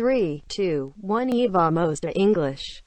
3, 2, 1 Eva Mosta English.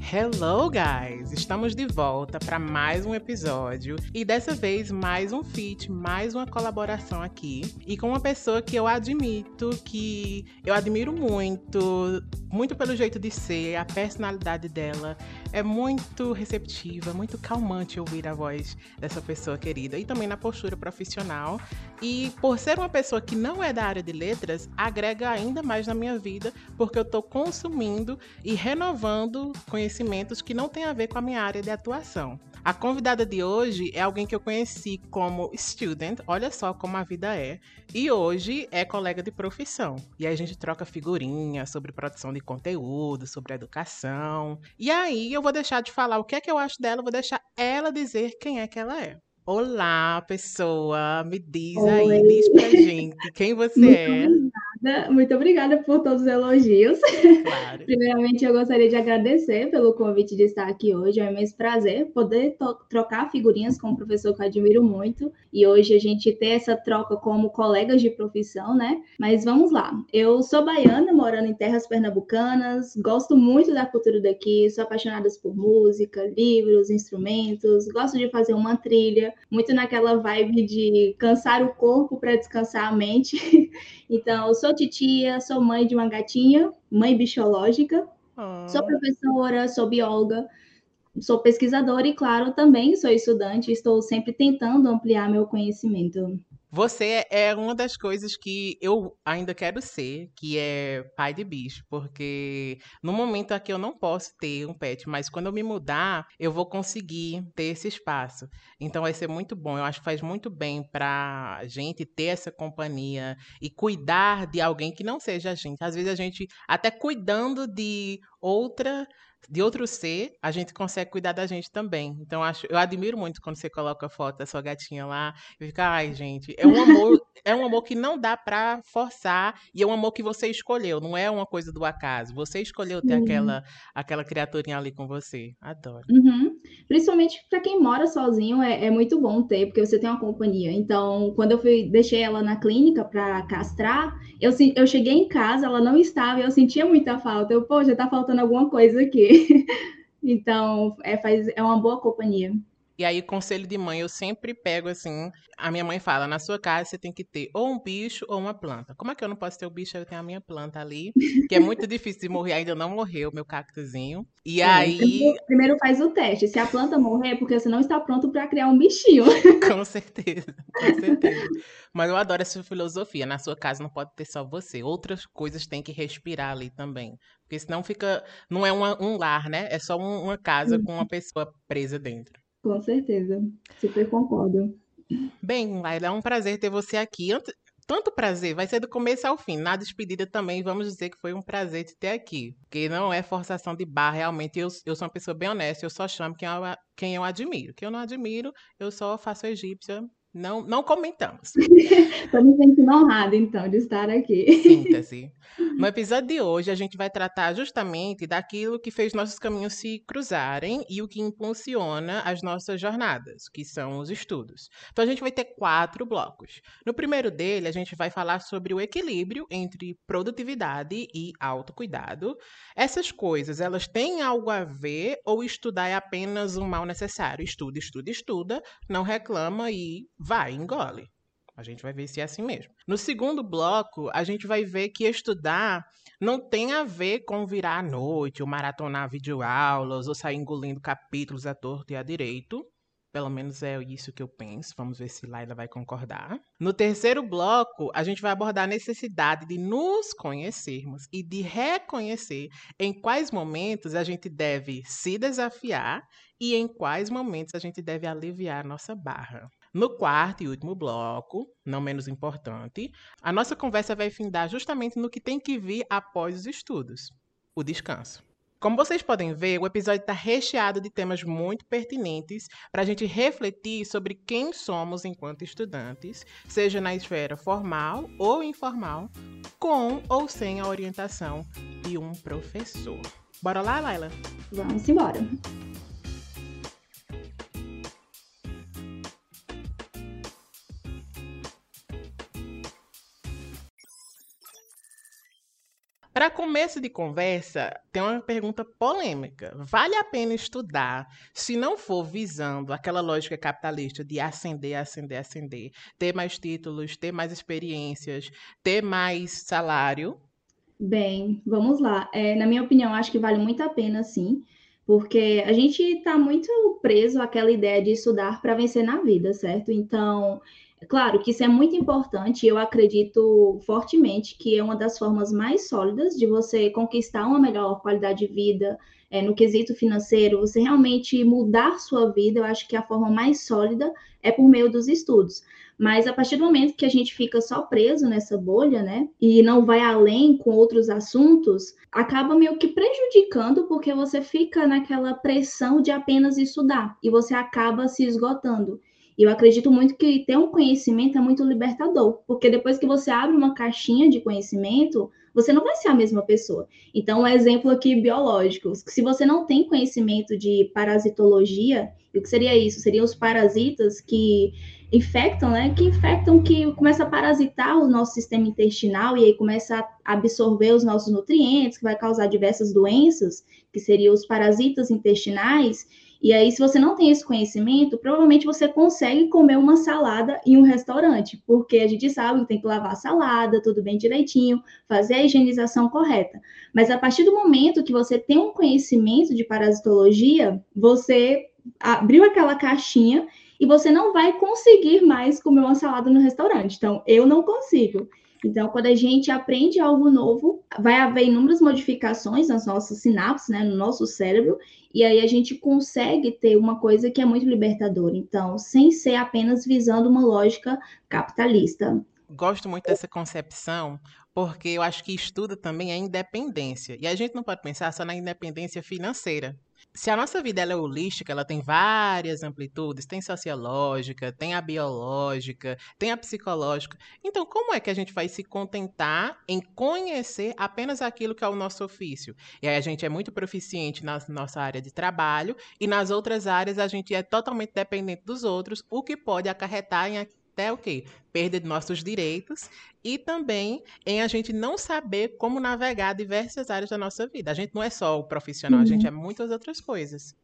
Hello, guys! Estamos de volta para mais um episódio. E dessa vez mais um feat, mais uma colaboração aqui. E com uma pessoa que eu admito, que eu admiro muito, muito pelo jeito de ser, a personalidade dela é muito receptiva, muito calmante ouvir a voz dessa pessoa querida. E também na postura profissional. E por ser uma pessoa que não é da área de letras, agrega ainda mais na minha vida, porque eu estou consumindo e renovando conhecimentos que não têm a ver com a minha área de atuação. A convidada de hoje é alguém que eu conheci como student, olha só como a vida é, e hoje é colega de profissão. E a gente troca figurinhas sobre produção de conteúdo, sobre educação. E aí eu vou deixar de falar o que é que eu acho dela, vou deixar ela dizer quem é que ela é. Olá, pessoa, me diz Oi. aí, diz pra gente quem você Muito é. obrigada, muito obrigada por todos os elogios. Claro. Primeiramente, eu gostaria de agradecer pelo convite de estar aqui hoje. É um imenso prazer poder trocar figurinhas com um professor que eu admiro muito. E hoje a gente ter essa troca como colegas de profissão, né? Mas vamos lá. Eu sou baiana, morando em terras pernambucanas. Gosto muito da cultura daqui. Sou apaixonada por música, livros, instrumentos. Gosto de fazer uma trilha. Muito naquela vibe de cansar o corpo para descansar a mente. Então, eu sou titia, sou mãe de uma gatinha, mãe bichológica, sou Oh. professora, sou bióloga, sou pesquisadora e, claro, também sou estudante, estou sempre tentando ampliar meu conhecimento. Você é uma das coisas que eu ainda quero ser, que é pai de bicho, porque no momento aqui eu não posso ter um pet, mas quando eu me mudar, eu vou conseguir ter esse espaço. Então vai ser muito bom. Eu acho que faz muito bem pra gente ter essa companhia e cuidar de alguém que não seja a gente. Às vezes a gente, até cuidando de outra de outro ser, a gente consegue cuidar da gente também. Então, acho, eu admiro muito quando você coloca a foto da sua gatinha lá e fica, ai, gente, é um amor, é um amor que não dá pra forçar e é um amor que você escolheu, não é uma coisa do acaso. Você escolheu ter Sim. aquela, aquela criaturinha ali com você. Adoro. Uhum. Principalmente para quem mora sozinho, é, é muito bom ter, porque você tem uma companhia. Então, quando eu fui, deixei ela na clínica para castrar, eu, eu cheguei em casa, ela não estava, e eu sentia muita falta. Eu, pô, já tá faltando alguma coisa aqui. Então, é, faz, é uma boa companhia. E aí, conselho de mãe, eu sempre pego assim. A minha mãe fala: na sua casa você tem que ter ou um bicho ou uma planta. Como é que eu não posso ter o bicho? Eu tenho a minha planta ali, que é muito difícil de morrer. Ainda não morreu o meu cactuzinho. E É, aí, primeiro, primeiro faz o teste. Se a planta morrer, é porque você não está pronto para criar um bichinho. com certeza, com certeza. Mas eu adoro essa filosofia. Na sua casa não pode ter só você. Outras coisas têm que respirar ali também. Porque senão fica. Não é uma- um lar, né? É só um- uma casa com uma pessoa presa dentro. Com certeza. Super concordo. Bem, Laila, é um prazer ter você aqui. Ant- Tanto prazer, vai ser do começo ao fim. Na despedida também, vamos dizer que foi um prazer te ter aqui. Porque não é forçação de barra, realmente. Eu, eu sou uma pessoa bem honesta, eu só chamo quem eu, quem eu admiro. Quem eu não admiro, eu só faço egípcia. Não, não comentamos. Estou me sentindo honrada, então, de estar aqui. Síntese. No episódio de hoje, a gente vai tratar justamente daquilo que fez nossos caminhos se cruzarem e o que impulsiona as nossas jornadas, que são os estudos. Então, a gente vai ter quatro blocos. No primeiro dele, a gente vai falar sobre o equilíbrio entre produtividade e autocuidado. Essas coisas, elas têm algo a ver ou estudar é apenas um mal necessário? Estuda, estuda, estuda, não reclama e vai, engole. A gente vai ver se é assim mesmo. No segundo bloco, a gente vai ver que estudar não tem a ver com virar à noite, ou maratonar videoaulas, ou sair engolindo capítulos à torto e à direito. Pelo menos é isso que eu penso. Vamos ver se Laila vai concordar. No terceiro bloco, a gente vai abordar a necessidade de nos conhecermos e de reconhecer em quais momentos a gente deve se desafiar e em quais momentos a gente deve aliviar a nossa barra. No quarto e último bloco, não menos importante, a nossa conversa vai findar justamente no que tem que vir após os estudos: o descanso. Como vocês podem ver, o episódio está recheado de temas muito pertinentes para a gente refletir sobre quem somos enquanto estudantes, seja na esfera formal ou informal, com ou sem a orientação de um professor. Bora lá, Laila? Vamos embora. Para começo de conversa, tem uma pergunta polêmica. Vale a pena estudar se não for visando aquela lógica capitalista de ascender, ascender, ascender, ter mais títulos, ter mais experiências, ter mais salário? Bem, vamos lá. É, na minha opinião, acho que vale muito a pena, sim, porque a gente está muito preso àquela ideia de estudar para vencer na vida, certo? Então, claro que isso é muito importante, eu acredito fortemente que é uma das formas mais sólidas de você conquistar uma melhor qualidade de vida é, no quesito financeiro, você realmente mudar sua vida, eu acho que a forma mais sólida é por meio dos estudos. Mas a partir do momento que a gente fica só preso nessa bolha, né, e não vai além com outros assuntos, acaba meio que prejudicando, porque você fica naquela pressão de apenas estudar e você acaba se esgotando. E eu acredito muito que ter um conhecimento é muito libertador, porque depois que você abre uma caixinha de conhecimento, você não vai ser a mesma pessoa. Então, um exemplo aqui biológico: se você não tem conhecimento de parasitologia, o que seria isso? Seriam os parasitas que infectam, né? Que infectam, que começa a parasitar o nosso sistema intestinal e aí começa a absorver os nossos nutrientes, que vai causar diversas doenças, que seriam os parasitas intestinais. E aí, se você não tem esse conhecimento, provavelmente você consegue comer uma salada em um restaurante, porque a gente sabe que tem que lavar a salada, tudo bem direitinho, fazer a higienização correta. Mas a partir do momento que você tem um conhecimento de parasitologia, você abriu aquela caixinha e você não vai conseguir mais comer uma salada no restaurante. Então, eu não consigo. Então, quando a gente aprende algo novo, vai haver inúmeras modificações nas nossas sinapses, né, no nosso cérebro, e aí a gente consegue ter uma coisa que é muito libertadora. Então, sem ser apenas visando uma lógica capitalista. Gosto muito dessa concepção, porque eu acho que estuda também a independência. E a gente não pode pensar só na independência financeira se a nossa vida é holística, ela tem várias amplitudes, tem sociológica, tem a biológica, tem a psicológica. Então, como é que a gente vai se contentar em conhecer apenas aquilo que é o nosso ofício? E aí a gente é muito proficiente na nossa área de trabalho e nas outras áreas a gente é totalmente dependente dos outros, o que pode acarretar em até o quê? Perda de nossos direitos e também em a gente não saber como navegar diversas áreas da nossa vida. A gente não é só o profissional, uhum. a gente uhum. é muitas outras coisas.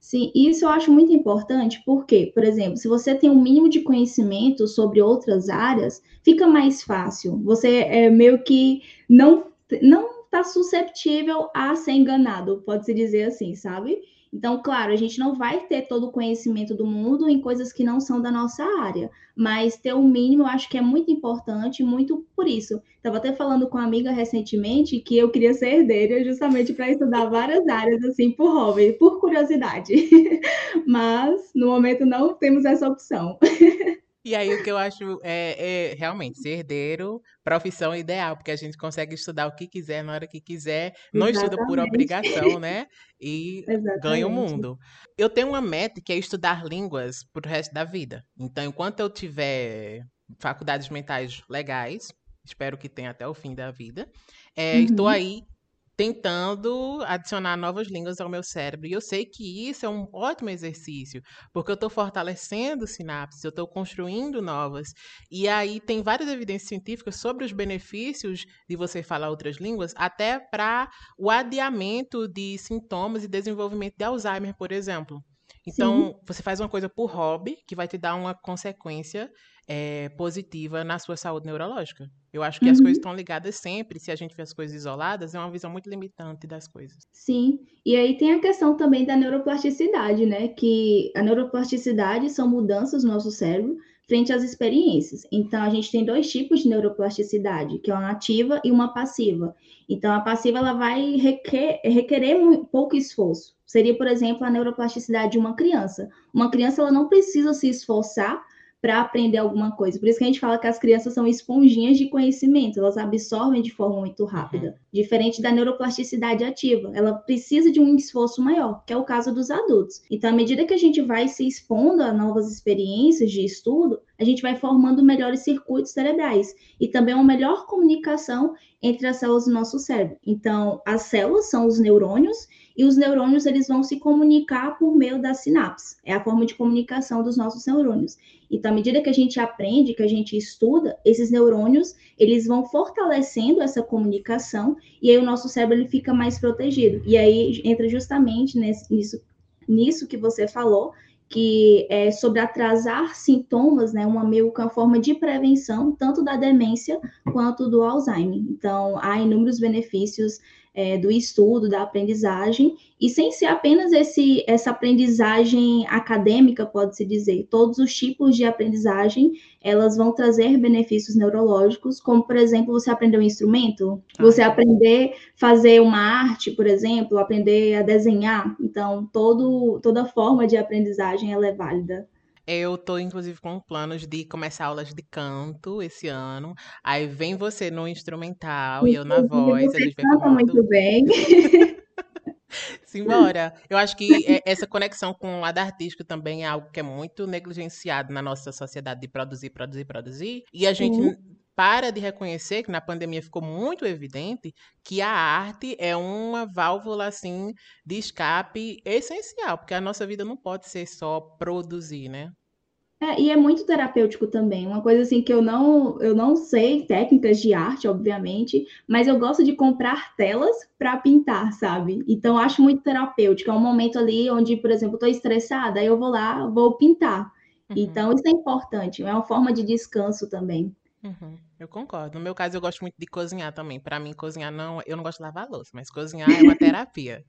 Sim, isso eu acho muito importante, porque, por exemplo, se você tem um mínimo de conhecimento sobre outras áreas, fica mais fácil. Você é meio que não não está susceptível a ser enganado, pode-se dizer assim, sabe? Então, claro, a gente não vai ter todo o conhecimento do mundo em coisas que não são da nossa área, mas ter o um mínimo eu acho que é muito importante, muito por isso. Estava até falando com uma amiga recentemente que eu queria ser herdeira justamente para estudar várias áreas, assim, por hobby, por curiosidade. mas, no momento, não temos essa opção. E aí o que eu acho é, é, realmente ser herdeiro, profissão ideal, porque a gente consegue estudar o que quiser na hora que quiser, não Exatamente. estuda por obrigação, né? E Exatamente. ganha o mundo. Eu tenho uma meta que é estudar línguas pro resto da vida. Então, enquanto eu tiver faculdades mentais legais, espero que tenha até o fim da vida, é, uhum. estou aí tentando adicionar novas línguas ao meu cérebro. E eu sei que isso é um ótimo exercício, porque eu estou fortalecendo sinapses, eu estou construindo novas. E aí tem várias evidências científicas sobre os benefícios de você falar outras línguas, até para o adiamento de sintomas e desenvolvimento de Alzheimer, por exemplo. Então, Sim. você faz uma coisa por hobby que vai te dar uma consequência é, positiva na sua saúde neurológica. Eu acho que uhum. as coisas estão ligadas sempre. Se a gente vê as coisas isoladas, é uma visão muito limitante das coisas. Sim. E aí tem a questão também da neuroplasticidade, né? Que a neuroplasticidade são mudanças no nosso cérebro frente às experiências. Então, a gente tem dois tipos de neuroplasticidade, que é uma ativa e uma passiva. Então, a passiva ela vai requer, requerer pouco esforço. Seria, por exemplo, a neuroplasticidade de uma criança. Uma criança ela não precisa se esforçar para aprender alguma coisa. Por isso que a gente fala que as crianças são esponjinhas de conhecimento, elas absorvem de forma muito rápida, uhum. diferente da neuroplasticidade ativa. Ela precisa de um esforço maior, que é o caso dos adultos. Então, à medida que a gente vai se expondo a novas experiências de estudo, a gente vai formando melhores circuitos cerebrais e também uma melhor comunicação entre as células do nosso cérebro. Então, as células são os neurônios e os neurônios eles vão se comunicar por meio das sinapses. É a forma de comunicação dos nossos neurônios. Então, à medida que a gente aprende, que a gente estuda, esses neurônios, eles vão fortalecendo essa comunicação e aí o nosso cérebro ele fica mais protegido. E aí entra justamente nesse, nisso, nisso que você falou, que é sobre atrasar sintomas, né, uma meio que uma forma de prevenção tanto da demência quanto do Alzheimer. Então, há inúmeros benefícios é, do estudo, da aprendizagem, e sem ser apenas esse, essa aprendizagem acadêmica, pode-se dizer, todos os tipos de aprendizagem, elas vão trazer benefícios neurológicos, como, por exemplo, você aprender um instrumento, ah, você aprender a fazer uma arte, por exemplo, aprender a desenhar, então, todo, toda forma de aprendizagem, ela é válida. Eu tô, inclusive, com planos de começar aulas de canto esse ano. Aí vem você no instrumental e eu na voz. Você canta muito bem. Simbora. Eu acho que é, essa conexão com o lado artístico também é algo que é muito negligenciado na nossa sociedade de produzir, produzir, produzir. E a gente uhum. para de reconhecer que na pandemia ficou muito evidente que a arte é uma válvula assim de escape essencial, porque a nossa vida não pode ser só produzir, né? É, e é muito terapêutico também. Uma coisa assim que eu não, eu não sei técnicas de arte, obviamente, mas eu gosto de comprar telas para pintar, sabe? Então acho muito terapêutico. É um momento ali onde, por exemplo, estou estressada, aí eu vou lá, vou pintar. Uhum. Então isso é importante. É uma forma de descanso também. Uhum, eu concordo. No meu caso, eu gosto muito de cozinhar também. Para mim, cozinhar não, eu não gosto de lavar louça, mas cozinhar é uma terapia.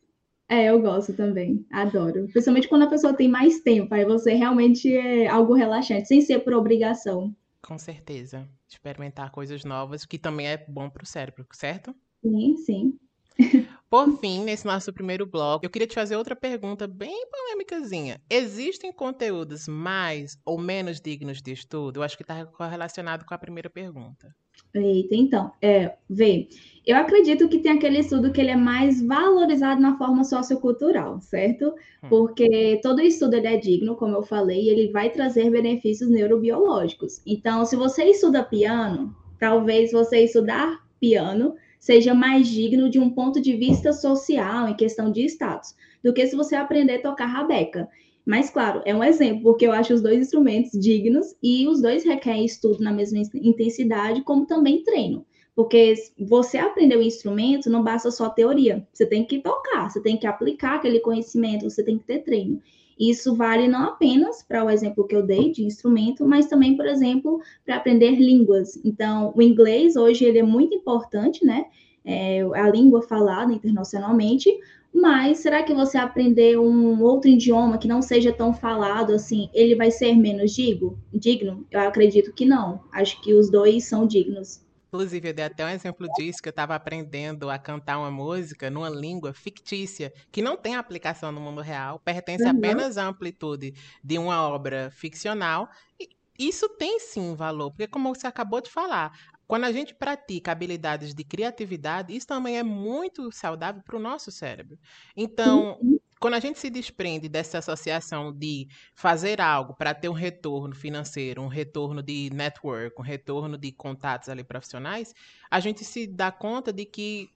É, eu gosto também, adoro. Principalmente quando a pessoa tem mais tempo, aí você realmente é algo relaxante, sem ser por obrigação. Com certeza. Experimentar coisas novas, que também é bom para o cérebro, certo? Sim, sim. Por fim, nesse nosso primeiro bloco, eu queria te fazer outra pergunta bem polêmicazinha. Existem conteúdos mais ou menos dignos de estudo? Eu acho que está correlacionado com a primeira pergunta. Eita, então, é, vê, eu acredito que tem aquele estudo que ele é mais valorizado na forma sociocultural, certo? Hum. Porque todo estudo ele é digno, como eu falei, e ele vai trazer benefícios neurobiológicos. Então, se você estuda piano, talvez você estudar piano seja mais digno de um ponto de vista social, em questão de status, do que se você aprender a tocar rabeca. Mas, claro, é um exemplo, porque eu acho os dois instrumentos dignos e os dois requerem estudo na mesma intensidade, como também treino. Porque você aprender o instrumento não basta só teoria, você tem que tocar, você tem que aplicar aquele conhecimento, você tem que ter treino. Isso vale não apenas para o exemplo que eu dei de instrumento, mas também, por exemplo, para aprender línguas. Então, o inglês hoje ele é muito importante, né? É a língua falada internacionalmente, mas será que você aprender um outro idioma que não seja tão falado assim, ele vai ser menos digo, digno? Eu acredito que não. Acho que os dois são dignos. Inclusive, eu dei até um exemplo disso, que eu estava aprendendo a cantar uma música numa língua fictícia, que não tem aplicação no mundo real, pertence uhum. apenas à amplitude de uma obra ficcional. E isso tem sim valor, porque como você acabou de falar, quando a gente pratica habilidades de criatividade, isso também é muito saudável para o nosso cérebro. Então, uhum. Quando a gente se desprende dessa associação de fazer algo para ter um retorno financeiro, um retorno de network, um retorno de contatos ali profissionais, a gente se dá conta de que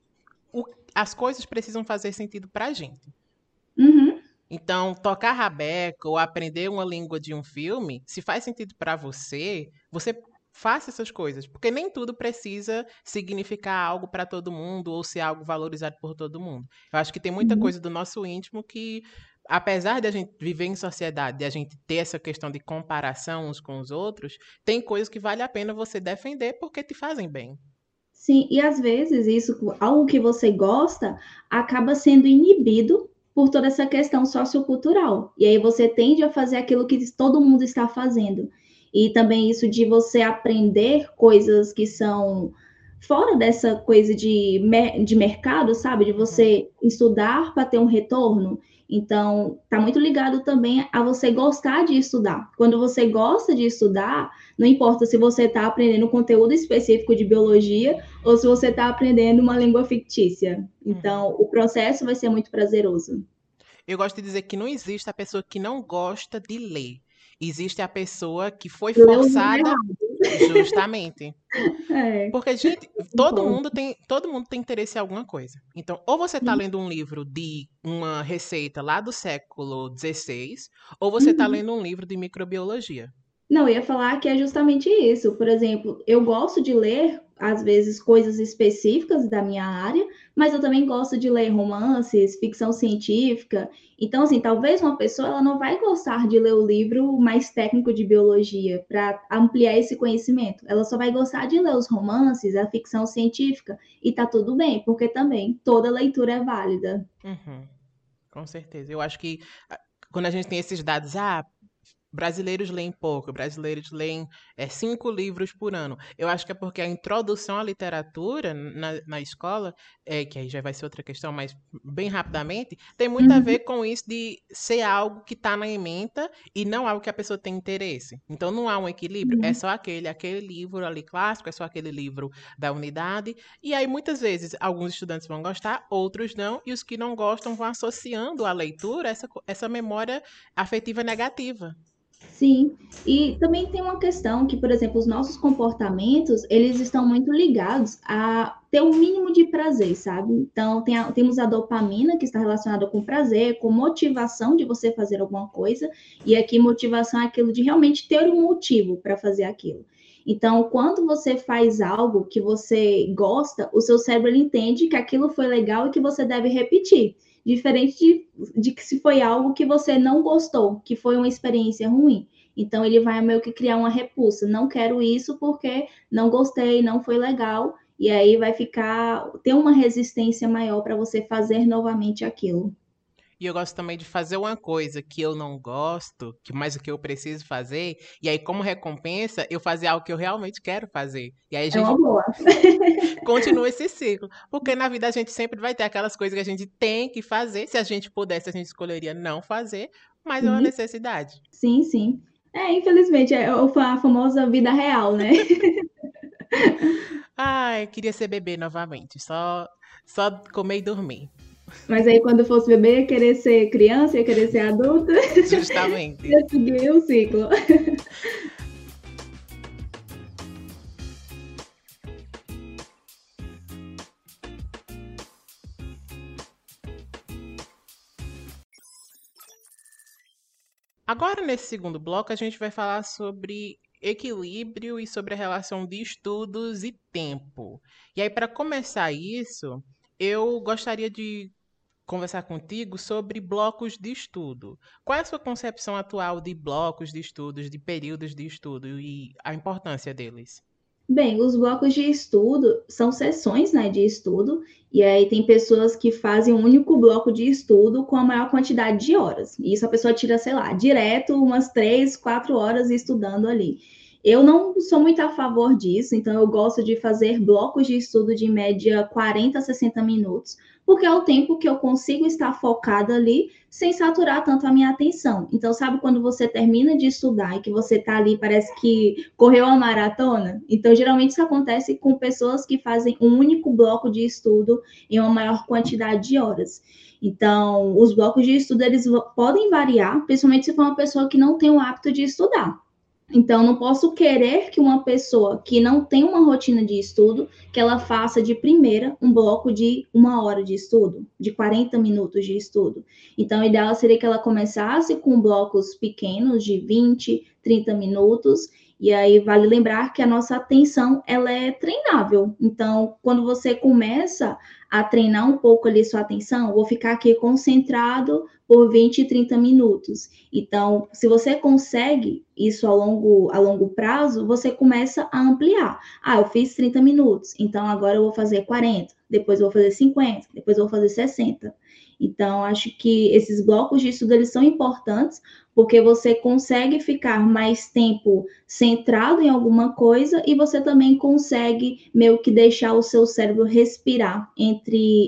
o, as coisas precisam fazer sentido para a gente. Uhum. Então, tocar rabeca ou aprender uma língua de um filme, se faz sentido para você, você faça essas coisas, porque nem tudo precisa significar algo para todo mundo ou ser algo valorizado por todo mundo. Eu acho que tem muita uhum. coisa do nosso íntimo que apesar de a gente viver em sociedade, de a gente ter essa questão de comparação uns com os outros, tem coisas que vale a pena você defender porque te fazem bem. Sim, e às vezes isso, algo que você gosta, acaba sendo inibido por toda essa questão sociocultural. E aí você tende a fazer aquilo que todo mundo está fazendo e também isso de você aprender coisas que são fora dessa coisa de, de mercado, sabe? De você estudar para ter um retorno. Então, tá muito ligado também a você gostar de estudar. Quando você gosta de estudar, não importa se você está aprendendo conteúdo específico de biologia ou se você está aprendendo uma língua fictícia. Então, uhum. o processo vai ser muito prazeroso. Eu gosto de dizer que não existe a pessoa que não gosta de ler. Existe a pessoa que foi forçada Justamente. É. Porque, gente, todo Bom. mundo tem, todo mundo tem interesse em alguma coisa. Então, ou você tá Sim. lendo um livro de uma receita lá do século XVI, ou você tá Uhum. lendo um livro de microbiologia. Não, eu ia falar que é justamente isso. Por exemplo, eu gosto de ler, às vezes, coisas específicas da minha área, mas eu também gosto de ler romances, ficção científica. Então, assim, talvez uma pessoa ela não vai gostar de ler o livro mais técnico de biologia para ampliar esse conhecimento. Ela só vai gostar de ler os romances, a ficção científica, e tá tudo bem, porque também toda leitura é válida. Uhum. Com certeza. Eu acho que ah, quando a gente tem esses dados, ah, brasileiros leem pouco, brasileiros leem é, cinco livros por ano. Eu acho que é porque a introdução à literatura na, na escola, é, que aí já vai ser outra questão, mas bem rapidamente, tem muito a Uhum. ver com isso de ser algo que está na ementa e não algo que a pessoa tem interesse. Então não há um equilíbrio, é Uhum. só aquele, aquele livro ali clássico, é só aquele livro da unidade. E aí muitas vezes alguns estudantes vão gostar, outros não, e os que não gostam vão associando à leitura essa, essa memória afetiva negativa. Sim, e também tem uma questão que, por exemplo, os nossos comportamentos, eles estão muito ligados a ter um mínimo de prazer, sabe? Então, tem a- temos a dopamina, que está relacionada com prazer, com motivação de você fazer alguma coisa, e aqui motivação é aquilo de realmente ter um motivo para fazer aquilo. Então, quando você faz algo que você gosta, o seu cérebro entende que aquilo foi legal e que você deve repetir. Diferente de, de que se foi algo que você não gostou, que foi uma experiência ruim. Então ele vai meio que criar uma repulsa. Não quero isso porque não gostei, não foi legal. E aí vai ficar, ter uma resistência maior para você fazer novamente aquilo. E eu gosto também de fazer uma coisa que eu não gosto, que mais o que eu preciso fazer, e aí como recompensa, eu fazer algo que eu realmente quero fazer. E aí a É gente boa. continua esse ciclo. Porque na vida a gente sempre vai ter aquelas coisas que a gente tem que fazer. Se a gente pudesse, a gente escolheria não fazer, mas é uma Sim. necessidade. Sim, sim. É, infelizmente, é a famosa vida real, né? Ai, queria ser bebê novamente, só, só comer e dormir. Mas aí quando fosse bebê, ia querer ser criança, ia querer ser adulta, Justamente. ia seguir o ciclo. Agora, nesse segundo bloco, a gente vai falar sobre equilíbrio e sobre a relação de estudos e tempo. E aí, para começar isso, eu gostaria de conversar contigo sobre blocos de estudo. Qual é a sua concepção atual de blocos de estudos, de períodos de estudo e a importância deles? Bem, os blocos de estudo são sessões, né, de estudo, e aí tem pessoas que fazem um único bloco de estudo com a maior quantidade de horas. E isso a pessoa tira, sei lá, direto umas três, quatro horas estudando ali. Eu não sou muito a favor disso, então eu gosto de fazer blocos de estudo de média 40 a 60 minutos, porque é o tempo que eu consigo estar focada ali sem saturar tanto a minha atenção. Então, sabe quando você termina de estudar e que você tá ali, parece que correu a maratona? Então, geralmente isso acontece com pessoas que fazem um único bloco de estudo em uma maior quantidade de horas. Então, os blocos de estudo eles podem variar, principalmente se for uma pessoa que não tem o hábito de estudar. Então, não posso querer que uma pessoa que não tem uma rotina de estudo, que ela faça de primeira um bloco de uma hora de estudo, de 40 minutos de estudo. Então, o ideal seria que ela começasse com blocos pequenos, de 20, 30 minutos, e aí vale lembrar que a nossa atenção, ela é treinável. Então, quando você começa a treinar um pouco ali sua atenção, vou ficar aqui concentrado por 20, 30 minutos. Então, se você consegue isso a longo, a longo prazo, você começa a ampliar. Ah, eu fiz 30 minutos, então agora eu vou fazer 40, depois eu vou fazer 50, depois eu vou fazer 60. Então, acho que esses blocos de estudo eles são importantes porque você consegue ficar mais tempo centrado em alguma coisa e você também consegue meio que deixar o seu cérebro respirar entre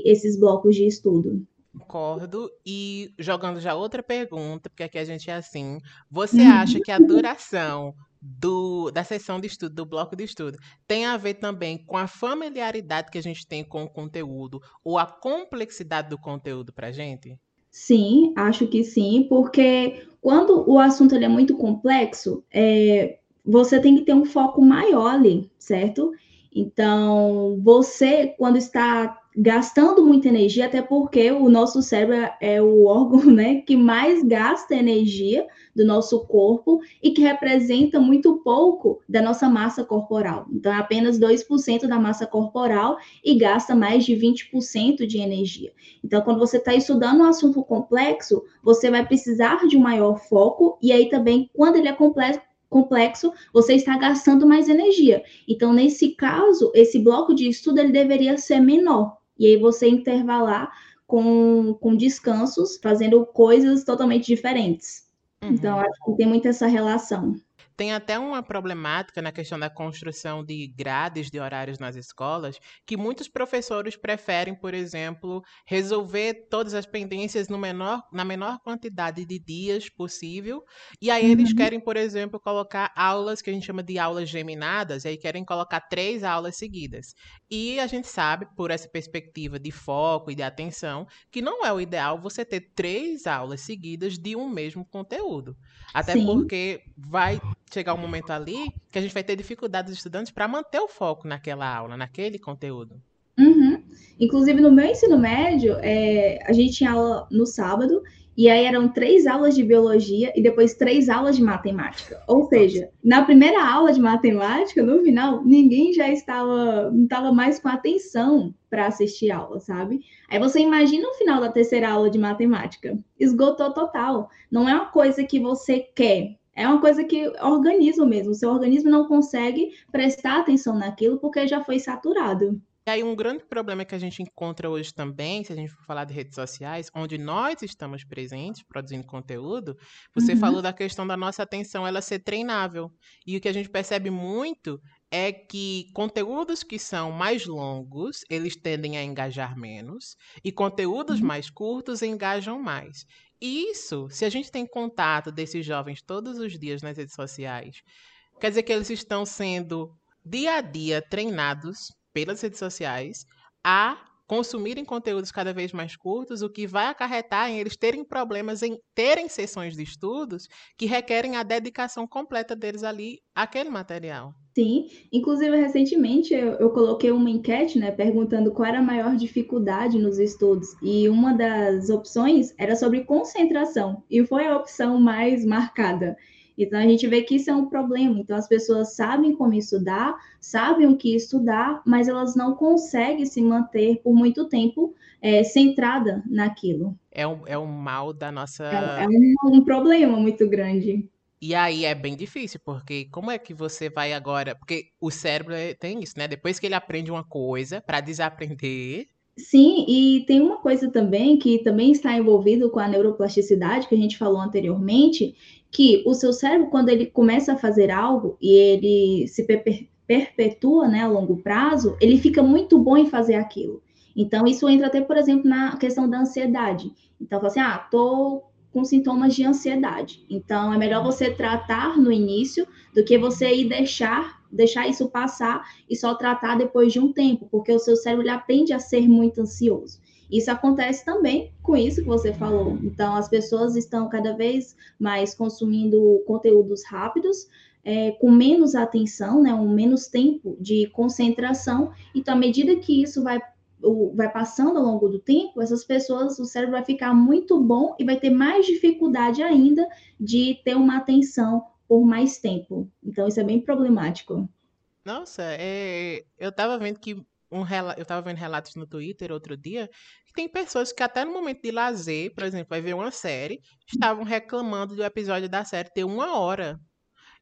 esses blocos de estudo. Concordo. E jogando já outra pergunta, porque aqui a gente é assim. Você acha que a duração do, da sessão de estudo, do bloco de estudo, tem a ver também com a familiaridade que a gente tem com o conteúdo ou a complexidade do conteúdo para a gente? Sim, acho que sim, porque quando o assunto ele é muito complexo, é, você tem que ter um foco maior ali, certo? Então, você, quando está gastando muita energia, até porque o nosso cérebro é o órgão né, que mais gasta energia do nosso corpo e que representa muito pouco da nossa massa corporal. Então, é apenas 2% da massa corporal e gasta mais de 20% de energia. Então, quando você está estudando um assunto complexo, você vai precisar de um maior foco, e aí também, quando ele é complexo, complexo, você está gastando mais energia. Então, nesse caso, esse bloco de estudo ele deveria ser menor. E aí você intervalar com, com descansos, fazendo coisas totalmente diferentes. Então, uhum. Então, acho que tem muito essa relação. Tem até uma problemática na questão da construção de grades de horários nas escolas, que muitos professores preferem, por exemplo, resolver todas as pendências no menor, na menor quantidade de dias possível. E aí uhum. eles querem, por exemplo, colocar aulas que a gente chama de aulas geminadas, e aí querem colocar três aulas seguidas. E a gente sabe, por essa perspectiva de foco e de atenção, que não é o ideal você ter três aulas seguidas de um mesmo conteúdo. Até Sim. porque vai chegar um momento ali que a gente vai ter dificuldade dos estudantes para manter o foco naquela aula, naquele conteúdo. Uhum. Inclusive, no meu ensino médio, é, a gente tinha aula no sábado, e aí eram três aulas de biologia e depois três aulas de matemática. Ou seja, na primeira aula de matemática, no final, ninguém já estava, não estava mais com atenção para assistir aula, sabe? Aí você imagina o final da terceira aula de matemática. Esgotou total. Não é uma coisa que você quer, é uma coisa que organiza mesmo. O seu organismo não consegue prestar atenção naquilo porque já foi saturado. E aí, um grande problema que a gente encontra hoje também, se a gente for falar de redes sociais, onde nós estamos presentes produzindo conteúdo, você uhum. falou da questão da nossa atenção ela ser treinável. E o que a gente percebe muito é que conteúdos que são mais longos, eles tendem a engajar menos, e conteúdos uhum. mais curtos engajam mais. Isso, se a gente tem contato desses jovens todos os dias nas redes sociais, quer dizer que eles estão sendo dia a dia treinados pelas redes sociais a consumirem conteúdos cada vez mais curtos, o que vai acarretar em eles terem problemas em terem sessões de estudos que requerem a dedicação completa deles ali àquele material. Sim, inclusive recentemente eu, eu, coloquei uma enquete, né, perguntando qual era a maior dificuldade nos estudos, e uma das opções era sobre concentração, e foi a opção mais marcada. Então, a gente vê que isso é um problema. Então, as pessoas sabem como estudar, sabem o que estudar, mas elas não conseguem se manter por muito tempo é, centrada naquilo. É um, é um mal da nossa. É, é um, um problema muito grande. E aí é bem difícil, porque como é que você vai agora? Porque o cérebro é, tem isso, né? Depois que ele aprende uma coisa, para desaprender, Sim, e tem uma coisa também que também está envolvido com a neuroplasticidade que a gente falou anteriormente, que o seu cérebro, quando ele começa a fazer algo e ele se per perpetua né, a longo prazo, ele fica muito bom em fazer aquilo. Então, isso entra até, por exemplo, na questão da ansiedade. Então, assim, ah, tô com sintomas de ansiedade. Então, é melhor você tratar no início do que você ir deixar, deixar isso passar e só tratar depois de um tempo, porque o seu cérebro aprende a ser muito ansioso. Isso acontece também com isso que você falou. Então, as pessoas estão cada vez mais consumindo conteúdos rápidos, é, com menos atenção, né, um menos tempo de concentração. Então, à medida que isso vai, vai passando ao longo do tempo, essas pessoas, o cérebro vai ficar muito bom e vai ter mais dificuldade ainda de ter uma atenção por mais tempo. Então, isso é bem problemático. Nossa, é, eu estava vendo que um eu estava vendo relatos no Twitter outro dia que tem pessoas que até no momento de lazer, por exemplo, vai ver uma série, estavam reclamando do episódio da série ter uma hora.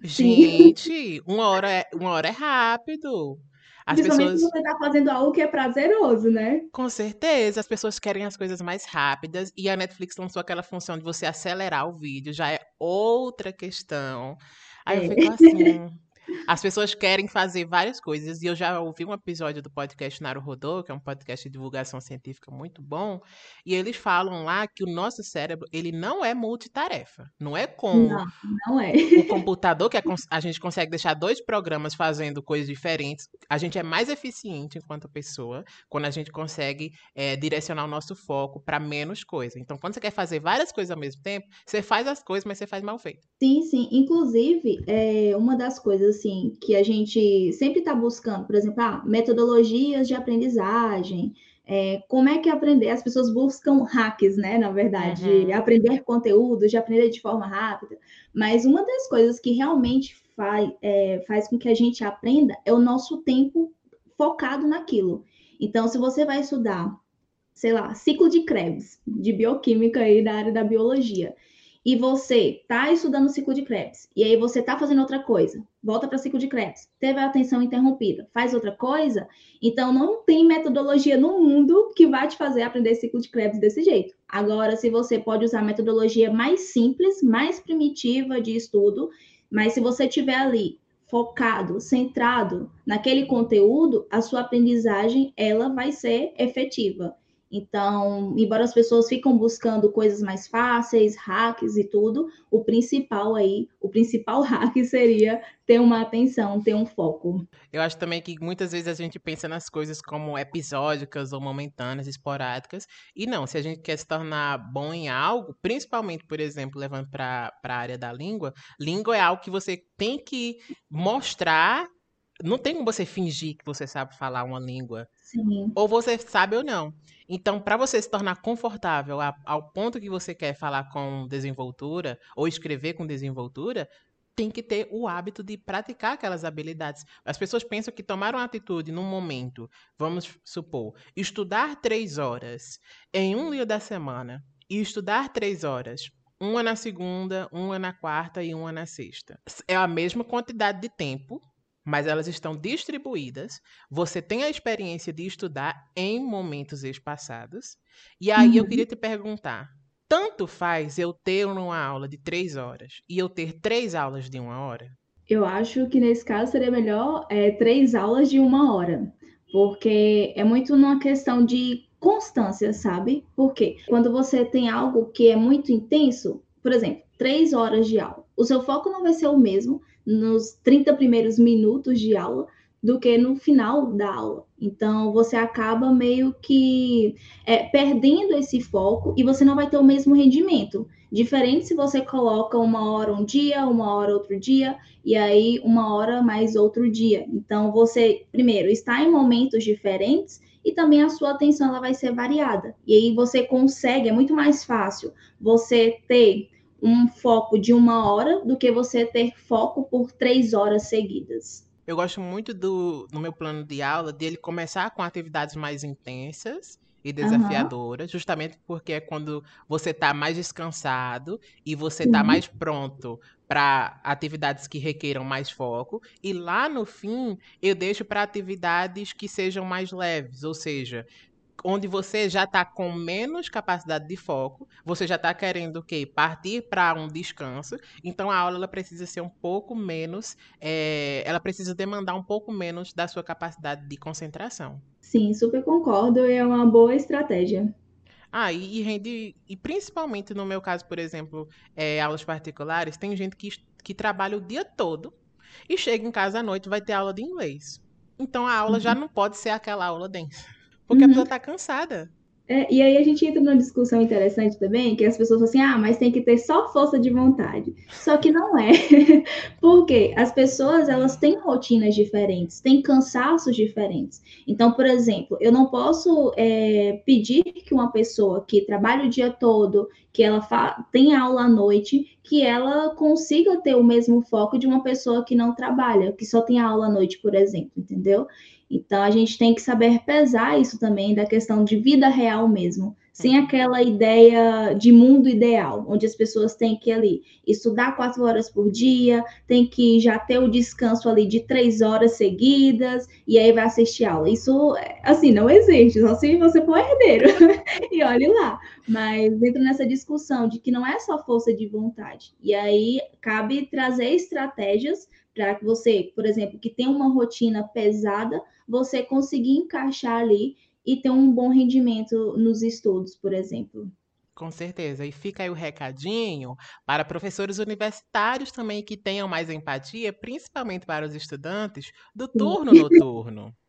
Gente, uma hora é, uma hora é rápido. As Principalmente pessoas... você está fazendo algo que é prazeroso, né? Com certeza, as pessoas querem as coisas mais rápidas e a Netflix lançou aquela função de você acelerar o vídeo, já é outra questão. Aí é. eu fico assim, As pessoas querem fazer várias coisas, e eu já ouvi um episódio do podcast Naruhodô, que é um podcast de divulgação científica muito bom, e eles falam lá que o nosso cérebro, ele não é multitarefa. Não é como Não, não é. o computador, que a gente consegue deixar dois programas fazendo coisas diferentes. A gente é mais eficiente enquanto pessoa quando a gente consegue é, direcionar o nosso foco para menos coisa. Então, quando você quer fazer várias coisas ao mesmo tempo, você faz as coisas, mas você faz mal feito. Sim, sim. Inclusive, é uma das coisas assim que a gente sempre está buscando, por exemplo, ah, metodologias de aprendizagem, é, como é que aprender? As pessoas buscam hacks, né? Na verdade, de Uhum. aprender conteúdo, de aprender de forma rápida. Mas uma das coisas que realmente faz, é, faz com que a gente aprenda é o nosso tempo focado naquilo. Então, se você vai estudar, sei lá, ciclo de Krebs, de bioquímica aí da área da biologia e você está estudando o ciclo de Krebs, e aí você está fazendo outra coisa, volta para o ciclo de Krebs, teve a atenção interrompida, faz outra coisa, então não tem metodologia no mundo que vai te fazer aprender ciclo de Krebs desse jeito. Agora, se você pode usar metodologia mais simples, mais primitiva de estudo, mas se você tiver ali focado, centrado naquele conteúdo, a sua aprendizagem ela vai ser efetiva. Então, embora as pessoas ficam buscando coisas mais fáceis, hacks e tudo, o principal aí, o principal hack seria ter uma atenção, ter um foco. Eu acho também que muitas vezes a gente pensa nas coisas como episódicas ou momentâneas, esporádicas. E não, se a gente quer se tornar bom em algo, principalmente, por exemplo, levando para a área da língua, língua é algo que você tem que mostrar. Não tem como você fingir que você sabe falar uma língua. Sim. Ou você sabe ou não. Então, para você se tornar confortável a- ao ponto que você quer falar com desenvoltura ou escrever com desenvoltura, tem que ter o hábito de praticar aquelas habilidades. As pessoas pensam que tomar uma atitude num momento, vamos supor, estudar três horas em um dia da semana e estudar três horas, uma na segunda, uma na quarta e uma na sexta. É a mesma quantidade de tempo, mas elas estão distribuídas. Você tem a experiência de estudar em momentos espaçados. E aí eu Uhum. queria te perguntar: tanto faz eu ter uma aula de três horas e eu ter três aulas de uma hora? Eu acho que nesse caso seria melhor é, três aulas de uma hora, porque é muito numa questão de constância, sabe? Porque quando você tem algo que é muito intenso, por exemplo, três horas de aula, o seu foco não vai ser o mesmo nos 30 primeiros minutos de aula do que no final da aula. Então, você acaba meio que é, perdendo esse foco e você não vai ter o mesmo rendimento. Diferente se você coloca uma hora um dia, uma hora outro dia, e aí uma hora mais outro dia. Então, você, primeiro, está em momentos diferentes e também a sua atenção ela vai ser variada. E aí você consegue, é muito mais fácil você ter um foco de uma hora do que você ter foco por três horas seguidas. Eu gosto muito do, no meu plano de aula, dele começar com atividades mais intensas e desafiadoras, justamente porque é quando você está mais descansado e você está Uhum. mais pronto para atividades que requeram mais foco. E lá no fim, eu deixo para atividades que sejam mais leves, ou seja, onde você já está com menos capacidade de foco, você já está querendo o quê? Partir para um descanso. Então a aula ela precisa ser um pouco menos, é, ela precisa demandar um pouco menos da sua capacidade de concentração. Sim, super concordo, e é uma boa estratégia. Ah, e, e rende, e principalmente no meu caso, por exemplo, é, aulas particulares, tem gente que, que trabalha o dia todo e chega em casa à noite e vai ter aula de inglês. Então a aula já não pode ser aquela aula densa. Porque a Uhum. pessoa está cansada. É, e aí a gente entra numa discussão interessante também, que as pessoas falam assim, ah, mas tem que ter só força de vontade. Só que não é. Porque as pessoas, elas têm rotinas diferentes, têm cansaços diferentes. Então, por exemplo, eu não posso é, pedir que uma pessoa que trabalha o dia todo, que ela tenha aula à noite, que ela consiga ter o mesmo foco de uma pessoa que não trabalha, que só tem aula à noite, por exemplo, entendeu? Então a gente tem que saber pesar isso também da questão de vida real mesmo. sem aquela ideia de mundo ideal, onde as pessoas têm que ali estudar quatro horas por dia, tem que já ter o descanso ali de três horas seguidas, e aí vai assistir aula. Isso, assim, não existe, só se você for herdeiro. e olhe lá. Mas entra nessa discussão de que não é só força de vontade. E aí cabe trazer estratégias para que você, por exemplo, que tem uma rotina pesada, você conseguir encaixar ali e ter um bom rendimento nos estudos, por exemplo. Com certeza. E fica aí o recadinho para professores universitários também que tenham mais empatia, principalmente para os estudantes do turno noturno.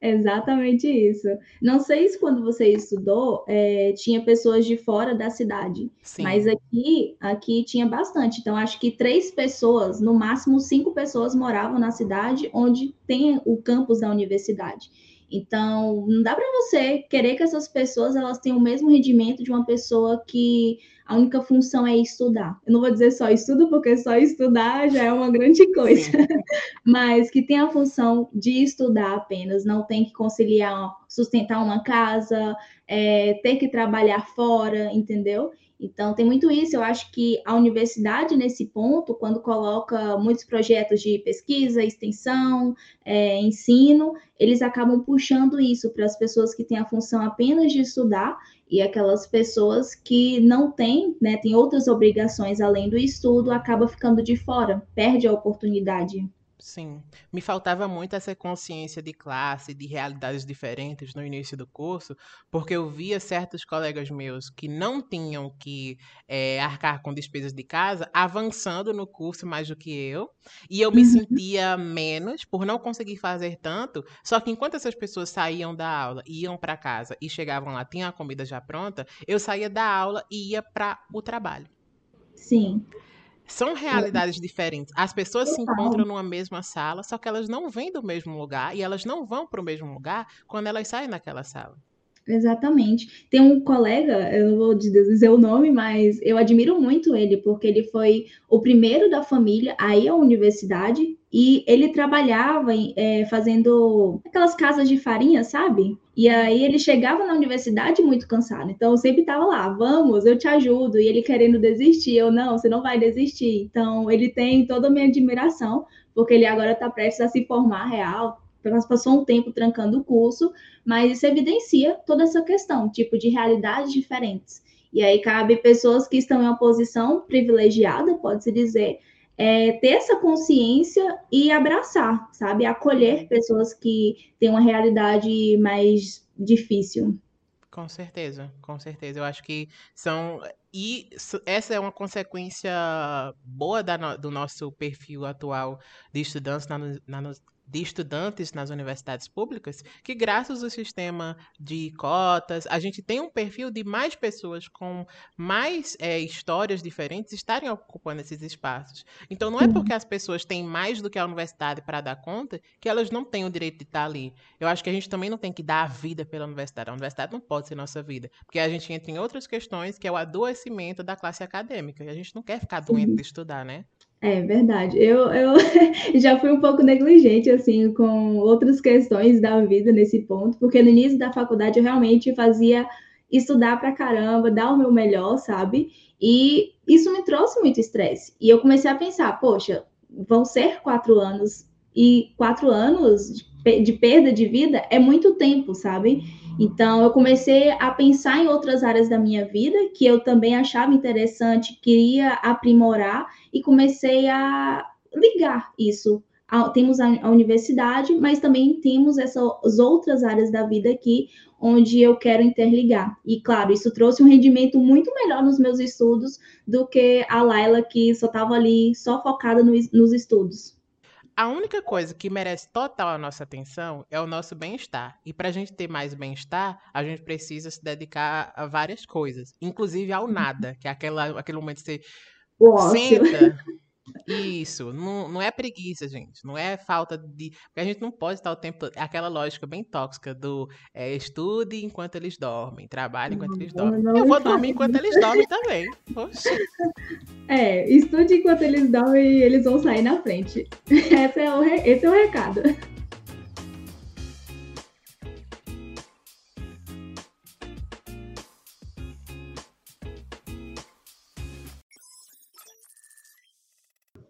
Exatamente isso. Não sei se quando você estudou é, tinha pessoas de fora da cidade, Sim. mas aqui aqui tinha bastante. Então acho que três pessoas, no máximo cinco pessoas moravam na cidade onde tem o campus da universidade. Então, não dá para você querer que essas pessoas elas tenham o mesmo rendimento de uma pessoa que a única função é estudar. Eu não vou dizer só estudo, porque só estudar já é uma grande coisa, mas que tem a função de estudar apenas, não tem que conciliar, sustentar uma casa, é, ter que trabalhar fora, entendeu? Então, tem muito isso. Eu acho que a universidade, nesse ponto, quando coloca muitos projetos de pesquisa, extensão, é, ensino, eles acabam puxando isso para as pessoas que têm a função apenas de estudar e aquelas pessoas que não têm, né, têm outras obrigações além do estudo, acaba ficando de fora, perde a oportunidade. Sim, me faltava muito essa consciência de classe, de realidades diferentes no início do curso, porque eu via certos colegas meus que não tinham que é, arcar com despesas de casa avançando no curso mais do que eu, e eu me uhum. sentia menos por não conseguir fazer tanto. Só que enquanto essas pessoas saíam da aula, iam para casa e chegavam lá, tinham a comida já pronta, eu saía da aula e ia para o trabalho. Sim. São realidades diferentes. As pessoas se encontram numa mesma sala, só que elas não vêm do mesmo lugar e elas não vão para o mesmo lugar quando elas saem daquela sala. Exatamente. Tem um colega, eu não vou dizer o nome, mas eu admiro muito ele, porque ele foi o primeiro da família a ir à universidade e ele trabalhava é, fazendo aquelas casas de farinha, sabe? E aí ele chegava na universidade muito cansado. Então eu sempre estava lá, vamos, eu te ajudo. E ele querendo desistir, eu não, você não vai desistir. Então ele tem toda a minha admiração, porque ele agora está prestes a se formar real, passou um tempo trancando o curso, mas isso evidencia toda essa questão, tipo de realidades diferentes. E aí cabe pessoas que estão em uma posição privilegiada, pode-se dizer, é, ter essa consciência e abraçar, sabe? Acolher pessoas que têm uma realidade mais difícil. Com certeza, com certeza. Eu acho que são. E essa é uma consequência boa da, do nosso perfil atual de estudantes na, na, de estudantes nas universidades públicas, que graças ao sistema de cotas, a gente tem um perfil de mais pessoas com mais é, histórias diferentes estarem ocupando esses espaços. Então não é porque as pessoas têm mais do que a universidade para dar conta que elas não têm o direito de estar ali. Eu acho que a gente também não tem que dar a vida pela universidade. A universidade não pode ser nossa vida, porque a gente entra em outras questões, que é o adoecimento da classe acadêmica. E a gente não quer ficar doente de estudar, né? É verdade. Eu, eu já fui um pouco negligente, assim, com outras questões da vida nesse ponto, porque no início da faculdade eu realmente fazia estudar pra caramba, dar o meu melhor, sabe? E isso me trouxe muito estresse. E eu comecei a pensar, poxa, vão ser quatro anos, e quatro anos de perda de vida é muito tempo, sabe? Então, eu comecei a pensar em outras áreas da minha vida que eu também achava interessante, queria aprimorar e comecei a ligar isso. Temos a universidade, mas também temos essas outras áreas da vida aqui onde eu quero interligar. E claro, isso trouxe um rendimento muito melhor nos meus estudos do que a Laila que só estava ali só focada no, nos estudos. A única coisa que merece total a nossa atenção é o nosso bem-estar. E para a gente ter mais bem-estar, a gente precisa se dedicar a várias coisas, inclusive ao nada, que é aquela, aquele momento que você senta isso, não, não é preguiça, gente. Não é falta de. Porque a gente não pode estar o tempo. Aquela lógica bem tóxica do é, estude enquanto eles dormem, trabalhe enquanto eles dormem. Eu vou dormir enquanto eles dormem também. Poxa. É, estude enquanto eles dão e eles vão sair na frente. Esse é o, re... esse é o recado.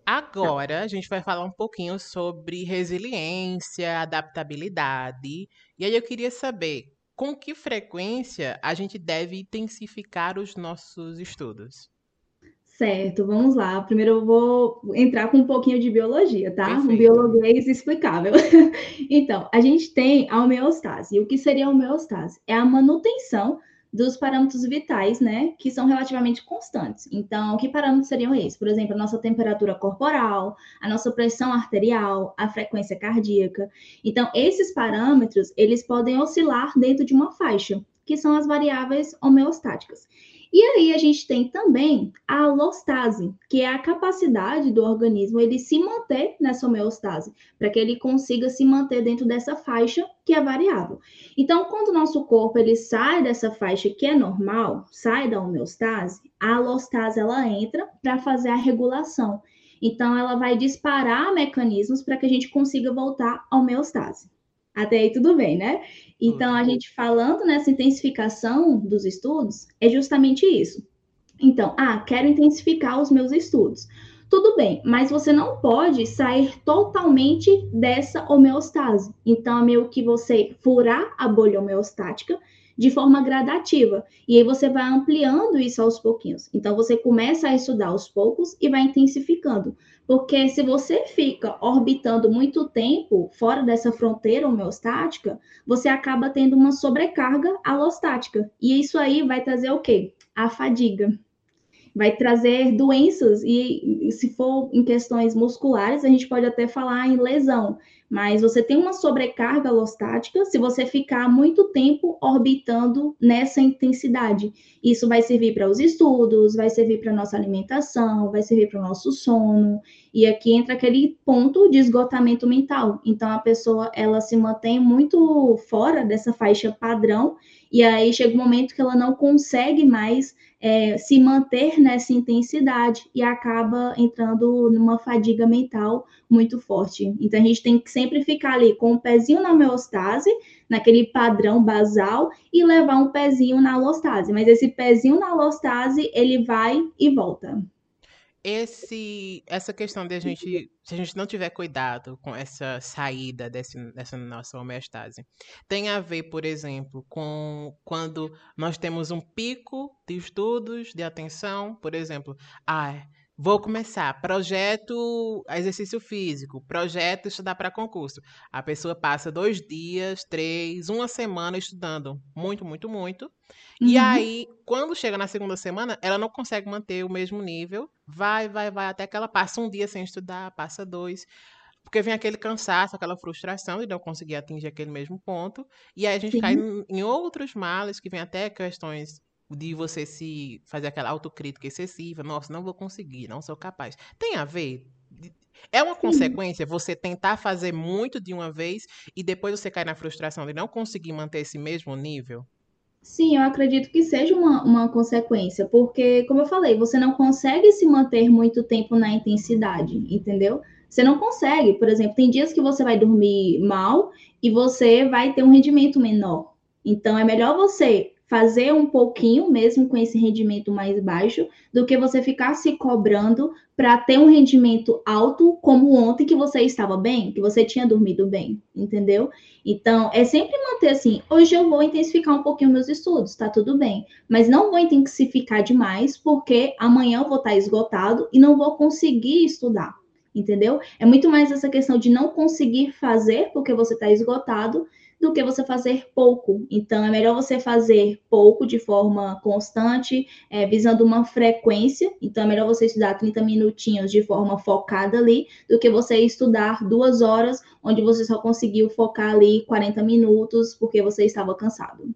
Agora a gente vai falar um pouquinho sobre resiliência, adaptabilidade. E aí eu queria saber com que frequência a gente deve intensificar os nossos estudos. Certo, vamos lá. Primeiro eu vou entrar com um pouquinho de biologia, tá? Perfeito. Um biologuês explicável. Então, a gente tem a homeostase. E o que seria a homeostase? É a manutenção dos parâmetros vitais, né, que são relativamente constantes. Então, que parâmetros seriam esses? Por exemplo, a nossa temperatura corporal, a nossa pressão arterial, a frequência cardíaca. Então, esses parâmetros, eles podem oscilar dentro de uma faixa, que são as variáveis homeostáticas. E aí a gente tem também a alostase, que é a capacidade do organismo ele se manter nessa homeostase, para que ele consiga se manter dentro dessa faixa que é variável. Então, quando o nosso corpo ele sai dessa faixa que é normal, sai da homeostase, a alostase ela entra para fazer a regulação. Então, ela vai disparar mecanismos para que a gente consiga voltar à homeostase. Até aí tudo bem, né? Então, a gente falando nessa intensificação dos estudos, é justamente isso. Então, ah, quero intensificar os meus estudos. Tudo bem, mas você não pode sair totalmente dessa homeostase. Então, é meio que você furar a bolha homeostática de forma gradativa. E aí você vai ampliando isso aos pouquinhos. Então, você começa a estudar aos poucos e vai intensificando. Porque se você fica orbitando muito tempo fora dessa fronteira homeostática, você acaba tendo uma sobrecarga alostática. E isso aí vai trazer o quê? A fadiga. Vai trazer doenças, e se for em questões musculares, a gente pode até falar em lesão. Mas você tem uma sobrecarga alostática se você ficar muito tempo orbitando nessa intensidade. Isso vai servir para os estudos, vai servir para a nossa alimentação, vai servir para o nosso sono. E aqui entra aquele ponto de esgotamento mental. Então a pessoa ela se mantém muito fora dessa faixa padrão e aí chega um momento que ela não consegue mais é, se manter nessa intensidade e acaba entrando numa fadiga mental muito forte. Então a gente tem que sempre ficar ali com o um pezinho na homeostase, naquele padrão basal, e levar um pezinho na alostase. Mas esse pezinho na alostase, ele vai e volta esse, essa questão de a gente, se a gente não tiver cuidado com essa saída desse, dessa nossa homeostase, tem a ver, por exemplo, com quando nós temos um pico de estudos, de atenção, por exemplo, ah, Vou começar. Projeto exercício físico. Projeto estudar para concurso. A pessoa passa dois dias, três, uma semana estudando. Muito, muito, muito. Uhum. E aí, quando chega na segunda semana, ela não consegue manter o mesmo nível. Vai, vai, vai, até que ela passa um dia sem estudar, passa dois. Porque vem aquele cansaço, aquela frustração de não conseguir atingir aquele mesmo ponto. E aí a gente Sim. cai em, em outros males, que vem até questões de você se fazer aquela autocrítica excessiva, nossa, não vou conseguir, não sou capaz. Tem a ver? É uma Sim. consequência você tentar fazer muito de uma vez e depois você cai na frustração de não conseguir manter esse mesmo nível? Sim, eu acredito que seja uma, uma consequência, porque, como eu falei, você não consegue se manter muito tempo na intensidade, entendeu? Você não consegue, por exemplo, tem dias que você vai dormir mal e você vai ter um rendimento menor. Então, é melhor você fazer um pouquinho, mesmo com esse rendimento mais baixo, do que você ficar se cobrando para ter um rendimento alto, como ontem que você estava bem, que você tinha dormido bem, entendeu? Então, é sempre manter assim, hoje eu vou intensificar um pouquinho meus estudos, tá tudo bem, mas não vou intensificar demais, porque amanhã eu vou estar esgotado e não vou conseguir estudar. Entendeu? É muito mais essa questão de não conseguir fazer porque você está esgotado do que você fazer pouco. Então, é melhor você fazer pouco de forma constante, é, visando uma frequência. Então, é melhor você estudar 30 minutinhos de forma focada ali, do que você estudar duas horas, onde você só conseguiu focar ali 40 minutos porque você estava cansado.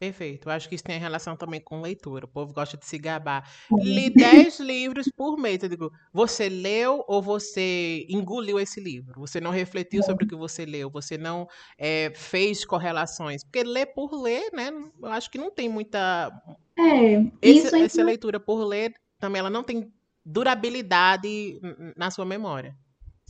Perfeito. Eu acho que isso tem relação também com leitura. O povo gosta de se gabar. Li 10 livros por mês. Eu digo, você leu ou você engoliu esse livro? Você não refletiu sobre o que você leu? Você não é, fez correlações? Porque ler por ler, né? Eu acho que não tem muita. É, Esse, essa então leitura por ler também ela não tem durabilidade na sua memória.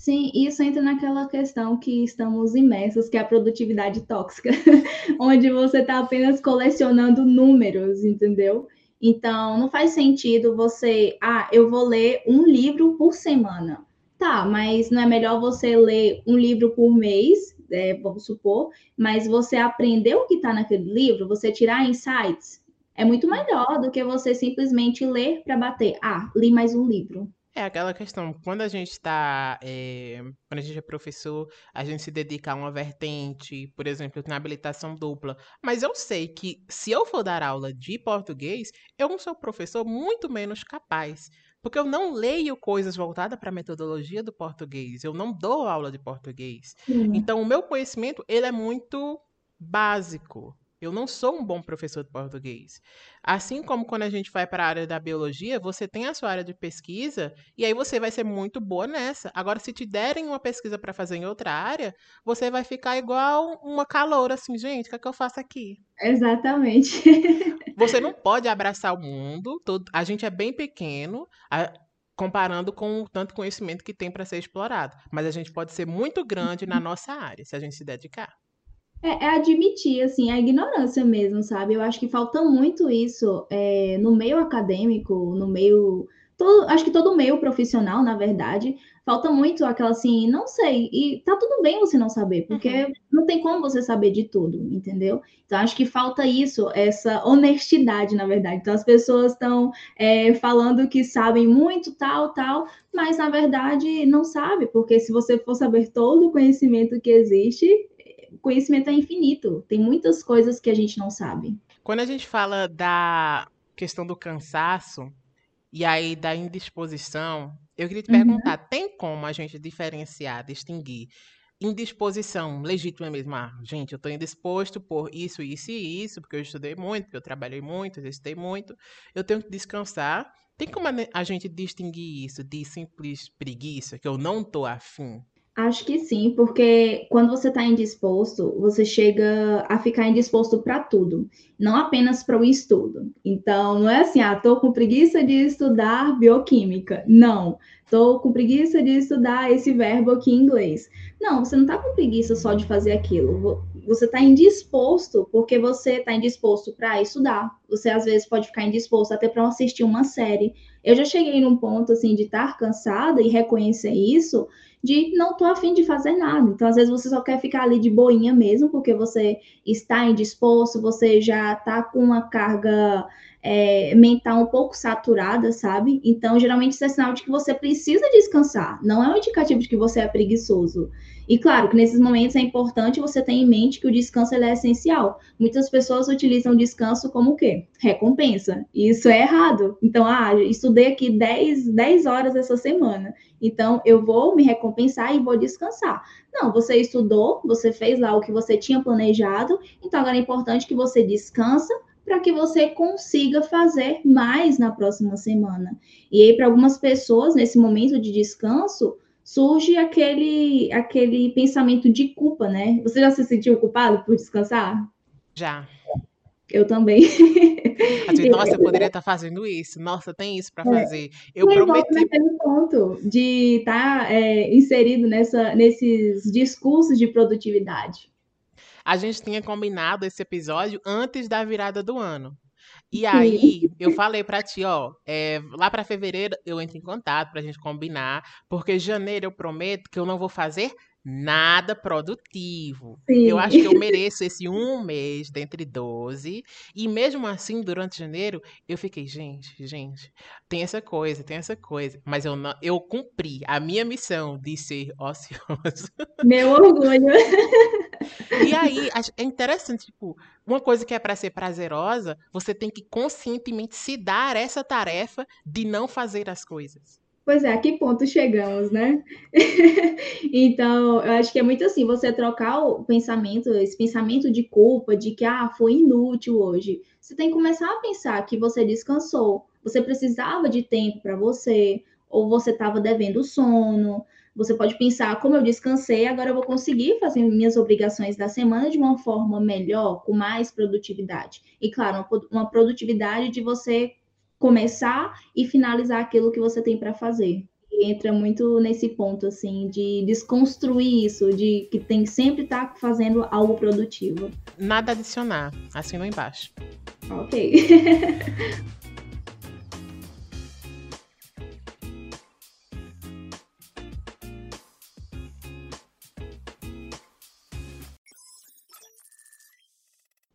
Sim, isso entra naquela questão que estamos imersos, que é a produtividade tóxica, onde você está apenas colecionando números, entendeu? Então, não faz sentido você, ah, eu vou ler um livro por semana. Tá, mas não é melhor você ler um livro por mês, é, vamos supor, mas você aprender o que está naquele livro, você tirar insights, é muito melhor do que você simplesmente ler para bater. Ah, li mais um livro. É aquela questão, quando a gente está, é, quando a gente é professor, a gente se dedica a uma vertente, por exemplo, na habilitação dupla. Mas eu sei que se eu for dar aula de português, eu não sou professor muito menos capaz. Porque eu não leio coisas voltadas para a metodologia do português. Eu não dou aula de português. Sim. Então, o meu conhecimento, ele é muito básico. Eu não sou um bom professor de português. Assim como quando a gente vai para a área da biologia, você tem a sua área de pesquisa e aí você vai ser muito boa nessa. Agora, se te derem uma pesquisa para fazer em outra área, você vai ficar igual uma caloura, assim, gente, o que é que eu faço aqui? Exatamente. Você não pode abraçar o mundo. todo- a gente é bem pequeno. a- Comparando com o tanto conhecimento que tem para ser explorado. Mas a gente pode ser muito grande na nossa área, se a gente se dedicar. É, é admitir, assim, a ignorância mesmo, sabe? Eu acho que falta muito isso é, no meio acadêmico, no meio. Todo, acho que todo meio profissional, na verdade, falta muito aquela assim, não sei, e tá tudo bem você não saber, porque não tem como você saber de tudo, entendeu? Então, acho que falta isso, essa honestidade, na verdade. Então, as pessoas estão é, falando que sabem muito, tal, tal, mas na verdade não sabe, porque se você for saber todo o conhecimento que existe, o conhecimento é infinito. Tem muitas coisas que a gente não sabe. Quando a gente fala da questão do cansaço e aí da indisposição, eu queria te Uhum. perguntar, tem como a gente diferenciar, distinguir indisposição legítima mesmo? Ah, gente, eu estou indisposto por isso, isso e isso, porque eu estudei muito, porque eu trabalhei muito, exercitei muito, eu tenho que descansar. Tem como a gente distinguir isso de simples preguiça, que eu não tô afim? Acho que sim, porque quando você está indisposto, você chega a ficar indisposto para tudo, não apenas para o estudo. Então, não é assim, ah, tô com preguiça de estudar bioquímica. Não, tô com preguiça de estudar esse verbo aqui em inglês. Não, você não tá com preguiça só de fazer aquilo. Vo- Você está indisposto porque você está indisposto para estudar. Você às vezes pode ficar indisposto até para assistir uma série. Eu já cheguei num ponto assim de estar cansada e reconhecer isso de não tô afim de fazer nada. Então, às vezes, você só quer ficar ali de boinha mesmo, porque você está indisposto, você já tá com uma carga é, mental um pouco saturada, sabe? Então, geralmente, isso é sinal de que você precisa descansar. Não é um indicativo de que você é preguiçoso. E claro que nesses momentos é importante você ter em mente que o descanso é essencial. Muitas pessoas utilizam o descanso como o quê? Recompensa. E isso é errado. Então, ah, estudei aqui 10, 10 horas essa semana. Então, eu vou me recompensar e vou descansar. Não, você estudou, você fez lá o que você tinha planejado, então agora é importante que você descansa para que você consiga fazer mais na próxima semana. E aí, para algumas pessoas, nesse momento de descanso, surge aquele, aquele pensamento de culpa, né? Você já se sentiu culpado por descansar? Já. Eu também. Assim, nossa, eu poderia estar fazendo isso. Nossa, tem isso para É. fazer. Eu E aí volta prometi naquele ponto de estar é, inserido nessa, nesses discursos de produtividade. A gente tinha combinado esse episódio antes da virada do ano. E aí, eu falei pra ti, ó, é, lá pra fevereiro eu entro em contato pra gente combinar, porque janeiro eu prometo que eu não vou fazer nada produtivo. Sim. Eu acho que eu mereço esse um mês dentre 12. E mesmo assim, durante janeiro, eu fiquei, gente, gente, tem essa coisa, tem essa coisa. Mas eu, não, eu cumpri a minha missão de ser ocioso. Meu orgulho. E aí, é interessante, tipo, uma coisa que é para ser prazerosa, você tem que conscientemente se dar essa tarefa de não fazer as coisas. Pois é, a que ponto chegamos, né? Então, eu acho que é muito assim, você trocar o pensamento, esse pensamento de culpa, de que, ah, foi inútil hoje. Você tem que começar a pensar que você descansou, você precisava de tempo para você, ou você estava devendo sono. Você pode pensar, como eu descansei, agora eu vou conseguir fazer minhas obrigações da semana de uma forma melhor, com mais produtividade. E, claro, uma pro- uma produtividade de você começar e finalizar aquilo que você tem para fazer. E entra muito nesse ponto, assim, de desconstruir isso, de que tem que sempre estar fazendo algo produtivo. Nada adicionar, assina embaixo. Ok.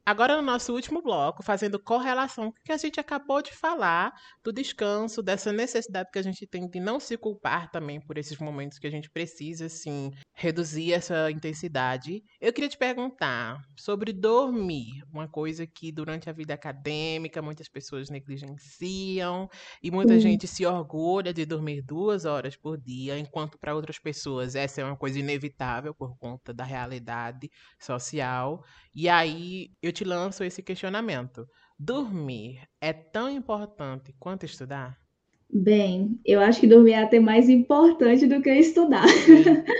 Agora, no nosso último bloco, fazendo correlação com o que a gente acabou de falar, do descanso, dessa necessidade que a gente tem de não se culpar também por esses momentos que a gente precisa, assim, reduzir essa intensidade. Eu queria te perguntar sobre dormir, uma coisa que durante a vida acadêmica muitas pessoas negligenciam e muita gente se orgulha de dormir duas horas por dia, enquanto para outras pessoas essa é uma coisa inevitável por conta da realidade social. E aí eu te lanço esse questionamento. Dormir é tão importante quanto estudar? Bem, eu acho que dormir é até mais importante do que estudar.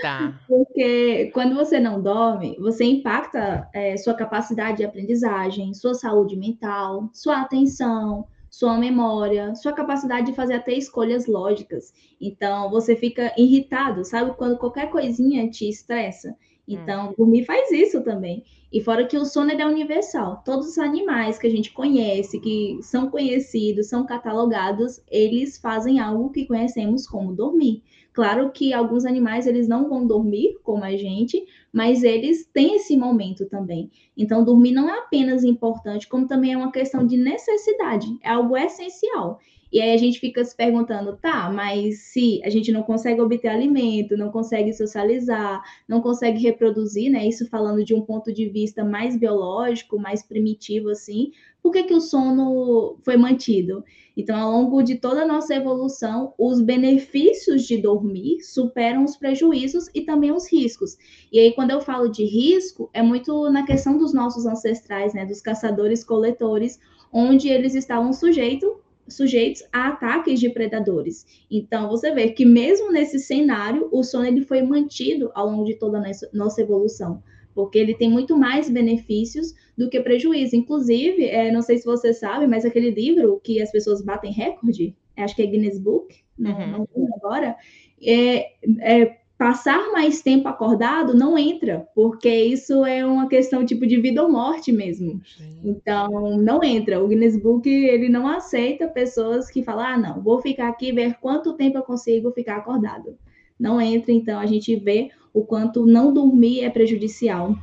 Tá. Porque quando você não dorme, você impacta é, sua capacidade de aprendizagem, sua saúde mental, sua atenção, sua memória, sua capacidade de fazer até escolhas lógicas. Então, você fica irritado, sabe? Quando qualquer coisinha te estressa. Então, dormir faz isso também. E fora que o sono é universal. Todos os animais que a gente conhece, que são conhecidos, são catalogados, eles fazem algo que conhecemos como dormir. Claro que alguns animais eles não vão dormir como a gente, mas eles têm esse momento também. Então, dormir não é apenas importante, como também é uma questão de necessidade, é algo essencial. E aí a gente fica se perguntando, tá, mas se a gente não consegue obter alimento, não consegue socializar, não consegue reproduzir, né? Isso falando de um ponto de vista mais biológico, mais primitivo, assim, por que, que o sono foi mantido? Então, ao longo de toda a nossa evolução, os benefícios de dormir superam os prejuízos e também os riscos. E aí, quando eu falo de risco, é muito na questão dos nossos ancestrais, né? Dos caçadores-coletores, onde eles estavam sujeitos sujeitos a ataques de predadores. Então, você vê que mesmo nesse cenário, o sono ele foi mantido ao longo de toda a nossa evolução, porque ele tem muito mais benefícios do que prejuízo. Inclusive, é, não sei se você sabe, mas aquele livro que as pessoas batem recorde, acho que é Guinness Book, não, uhum. não lembro agora, é, é passar mais tempo acordado não entra, porque isso é uma questão tipo de vida ou morte mesmo. Sim. Então, não entra. O Guinness Book, ele não aceita pessoas que falam, ah, não, vou ficar aqui ver quanto tempo eu consigo ficar acordado. Não entra, então a gente vê o quanto não dormir é prejudicial.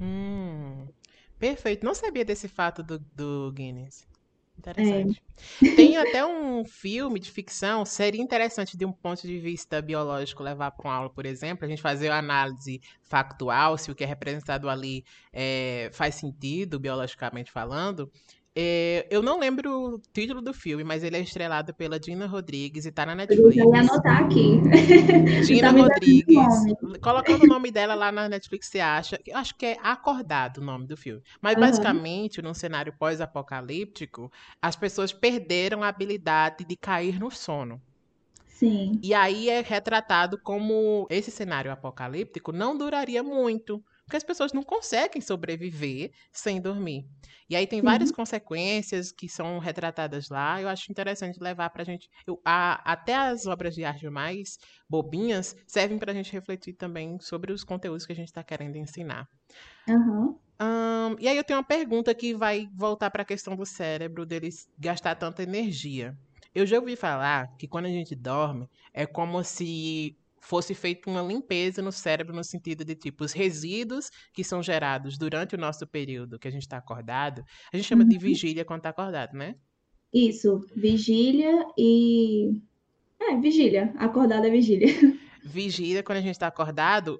Hum, perfeito. Não sabia desse fato do, do Guinness. Interessante. É. Tem até um filme de ficção, seria interessante de um ponto de vista biológico levar para uma aula, por exemplo, a gente fazer uma análise factual, se o que é representado ali é, faz sentido, biologicamente falando. É, eu não lembro o título do filme, mas ele é estrelado pela Dina Rodrigues e tá na Netflix. Eu ia anotar aqui. Dina Rodrigues. Colocando o nome dela lá na Netflix, você acha. Eu acho que é Acordado o nome do filme. Mas uhum. basicamente, num cenário pós-apocalíptico, as pessoas perderam a habilidade de cair no sono. Sim. E aí é retratado como esse cenário apocalíptico não duraria muito porque as pessoas não conseguem sobreviver sem dormir. E aí tem várias uhum. consequências que são retratadas lá. Eu acho interessante levar para a gente. Eu, a, até as obras de arte mais bobinhas servem para a gente refletir também sobre os conteúdos que a gente está querendo ensinar. Uhum. Um, e aí eu tenho uma pergunta que vai voltar para a questão do cérebro, deles gastar tanta energia. Eu já ouvi falar que quando a gente dorme, é como se fosse feita uma limpeza no cérebro no sentido de tipo os resíduos que são gerados durante o nosso período que a gente está acordado, a gente chama uhum. de vigília quando está acordado, né? Isso, vigília e é vigília, acordado é vigília. Vigília quando a gente está acordado,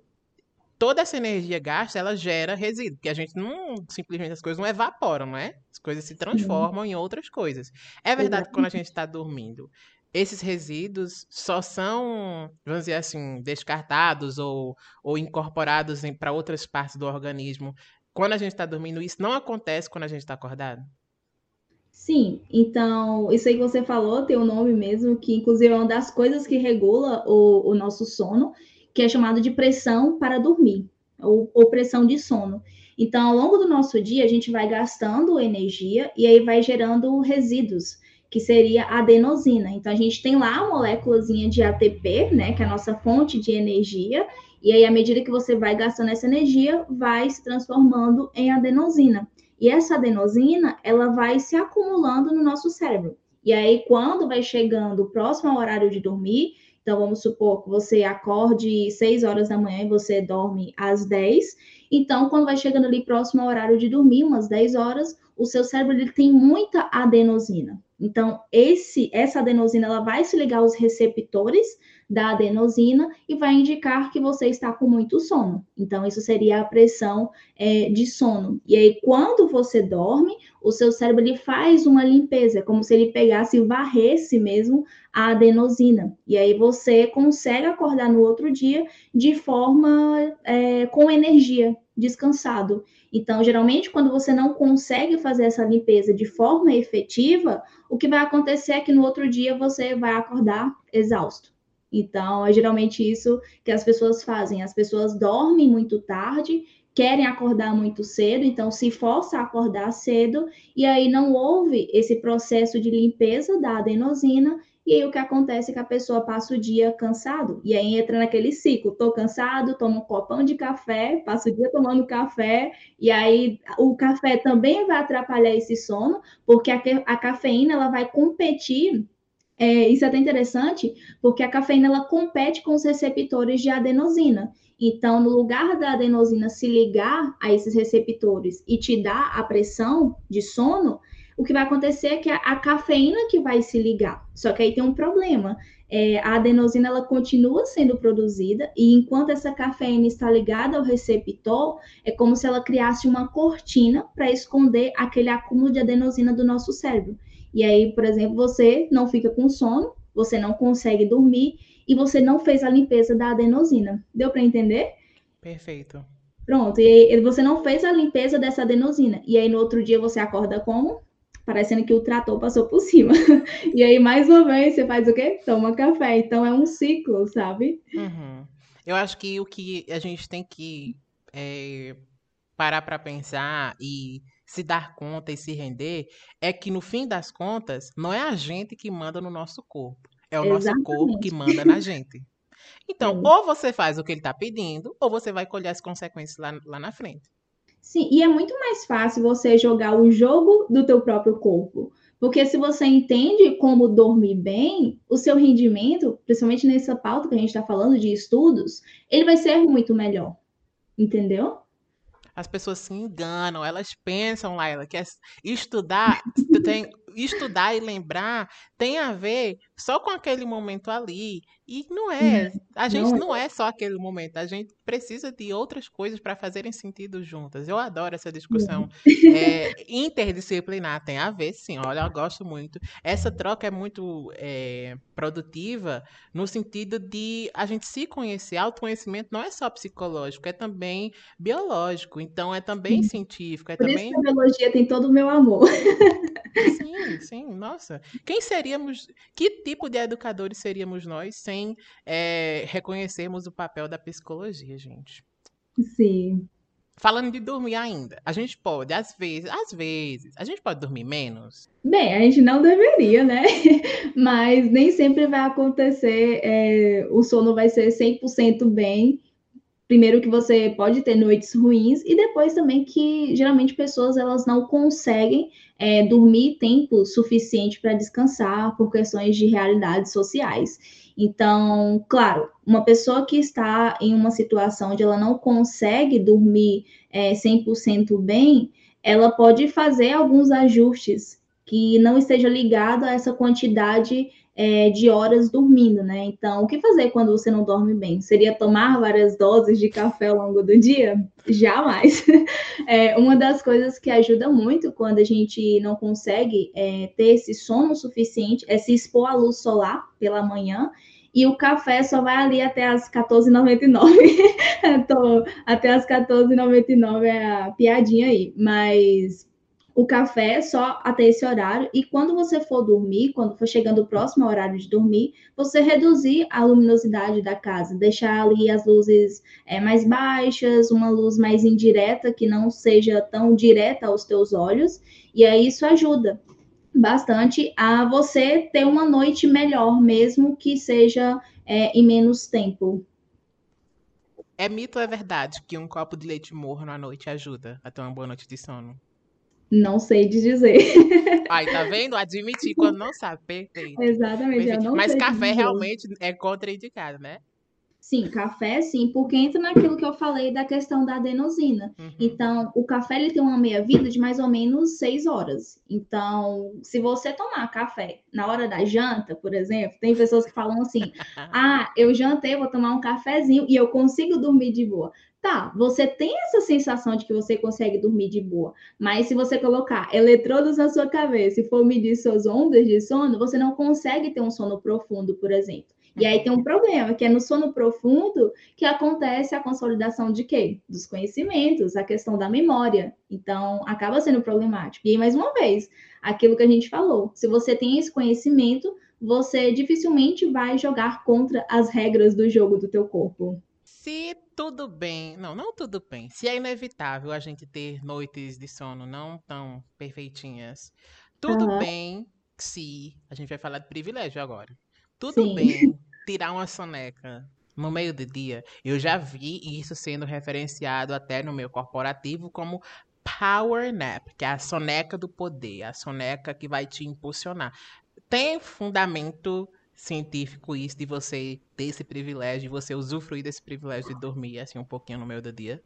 toda essa energia gasta, ela gera resíduo, porque a gente não simplesmente as coisas não evaporam, não é? As coisas se transformam em outras coisas. É verdade que quando a gente está dormindo, esses resíduos só são, vamos dizer assim, descartados ou, ou incorporados para outras partes do organismo quando a gente está dormindo. Isso não acontece quando a gente está acordado? Sim, então, isso aí que você falou tem um nome mesmo, que inclusive é uma das coisas que regula o, o nosso sono, que é chamado de pressão para dormir, ou, ou pressão de sono. Então, ao longo do nosso dia, a gente vai gastando energia e aí vai gerando resíduos que seria a adenosina. Então, a gente tem lá a moléculazinha de ATP, né, que é a nossa fonte de energia, e aí, à medida que você vai gastando essa energia, vai se transformando em adenosina. E essa adenosina, ela vai se acumulando no nosso cérebro. E aí, quando vai chegando próximo ao horário de dormir, Então, vamos supor que você acorde 6 horas da manhã e você dorme às 10. Então, quando vai chegando ali próximo ao horário de dormir, umas 10 horas, o seu cérebro ele tem muita adenosina. Então, esse, essa adenosina ela vai se ligar aos receptores da adenosina e vai indicar que você está com muito sono. Então, isso seria a pressão é, de sono. E aí, quando você dorme, o seu cérebro ele faz uma limpeza, é como se ele pegasse e varresse mesmo a adenosina. E aí você consegue acordar no outro dia de forma é, com energia, descansado. Então, geralmente, quando você não consegue fazer essa limpeza de forma efetiva, o que vai acontecer é que no outro dia você vai acordar exausto. Então, é geralmente isso que as pessoas fazem. As pessoas dormem muito tarde, querem acordar muito cedo, então se força a acordar cedo, e aí não houve esse processo de limpeza da adenosina, e aí o que acontece é que a pessoa passa o dia cansado, e aí entra naquele ciclo, tô cansado, tomo um copão de café, passo o dia tomando café, e aí o café também vai atrapalhar esse sono, porque a, a cafeína ela vai competir é, isso é até interessante, porque a cafeína ela compete com os receptores de adenosina. Então, no lugar da adenosina se ligar a esses receptores e te dar a pressão de sono, o que vai acontecer é que a, a cafeína que vai se ligar. Só que aí tem um problema. É, a adenosina ela continua sendo produzida e enquanto essa cafeína está ligada ao receptor, é como se ela criasse uma cortina para esconder aquele acúmulo de adenosina do nosso cérebro. E aí, por exemplo, você não fica com sono, você não consegue dormir e você não fez a limpeza da adenosina. Deu para entender? Perfeito. Pronto, e aí você não fez a limpeza dessa adenosina. E aí no outro dia você acorda como? Parecendo que o trator passou por cima. e aí, mais uma vez, você faz o quê? Toma café. Então é um ciclo, sabe? Uhum. Eu acho que o que a gente tem que é, parar para pensar e se dar conta e se render é que no fim das contas não é a gente que manda no nosso corpo, é o Exatamente. nosso corpo que manda na gente. Então, é. ou você faz o que ele está pedindo, ou você vai colher as consequências lá, lá na frente. Sim, e é muito mais fácil você jogar o jogo do teu próprio corpo. Porque se você entende como dormir bem, o seu rendimento, principalmente nessa pauta que a gente está falando de estudos, ele vai ser muito melhor. Entendeu? As pessoas se enganam, elas pensam, Laila, que é estudar tem estudar e lembrar tem a ver só com aquele momento ali. E não é. Uhum. A gente não é só aquele momento. A gente precisa de outras coisas para fazerem sentido juntas. Eu adoro essa discussão é, interdisciplinar. Tem a ver, sim. Olha, eu gosto muito. Essa troca é muito é, produtiva no sentido de a gente se conhecer. Autoconhecimento não é só psicológico, é também biológico. Então, é também sim. científico. É Por também... isso que a biologia tem todo o meu amor. Sim, sim, nossa. Quem seríamos, que tipo de educadores seríamos nós sem é, reconhecermos o papel da psicologia, gente? Sim. Falando de dormir ainda, a gente pode, às vezes, às vezes, a gente pode dormir menos? Bem, a gente não deveria, né? Mas nem sempre vai acontecer, é, o sono vai ser 100% bem primeiro que você pode ter noites ruins e depois também que geralmente pessoas elas não conseguem é, dormir tempo suficiente para descansar por questões de realidades sociais. Então, claro, uma pessoa que está em uma situação onde ela não consegue dormir é, 100% bem, ela pode fazer alguns ajustes que não esteja ligado a essa quantidade é, de horas dormindo, né? Então, o que fazer quando você não dorme bem? Seria tomar várias doses de café ao longo do dia? Jamais. É, uma das coisas que ajuda muito quando a gente não consegue é, ter esse sono suficiente é se expor à luz solar pela manhã e o café só vai ali até as 14h99. até as 14h99 é a piadinha aí. Mas o café só até esse horário. E quando você for dormir, quando for chegando próximo ao horário de dormir, você reduzir a luminosidade da casa, deixar ali as luzes é, mais baixas, uma luz mais indireta, que não seja tão direta aos teus olhos. E aí isso ajuda bastante a você ter uma noite melhor, mesmo que seja é, em menos tempo. É mito ou é verdade que um copo de leite morno à noite ajuda a ter uma boa noite de sono? Não sei de dizer. Ai, tá vendo? Admitir quando não sabe. Perfeito. Exatamente. Perfeito. Eu não Mas café dizer. realmente é contraindicado, né? Sim, café sim, porque entra naquilo que eu falei da questão da adenosina. Uhum. Então, o café ele tem uma meia-vida de mais ou menos seis horas. Então, se você tomar café na hora da janta, por exemplo, tem pessoas que falam assim: ah, eu jantei, vou tomar um cafezinho e eu consigo dormir de boa. Tá, você tem essa sensação de que você consegue dormir de boa, mas se você colocar eletrodos na sua cabeça e for medir suas ondas de sono, você não consegue ter um sono profundo, por exemplo. E aí tem um problema, que é no sono profundo que acontece a consolidação de quê? Dos conhecimentos, a questão da memória. Então, acaba sendo problemático. E aí, mais uma vez, aquilo que a gente falou, se você tem esse conhecimento, você dificilmente vai jogar contra as regras do jogo do teu corpo. Se tudo bem, não, não tudo bem. Se é inevitável a gente ter noites de sono não tão perfeitinhas, tudo Aham. bem se a gente vai falar de privilégio agora. Tudo Sim. bem tirar uma soneca no meio do dia. Eu já vi isso sendo referenciado até no meu corporativo como power nap, que é a soneca do poder, a soneca que vai te impulsionar. Tem fundamento científico isso de você ter esse privilégio, de você usufruir desse privilégio de dormir assim um pouquinho no meio do dia?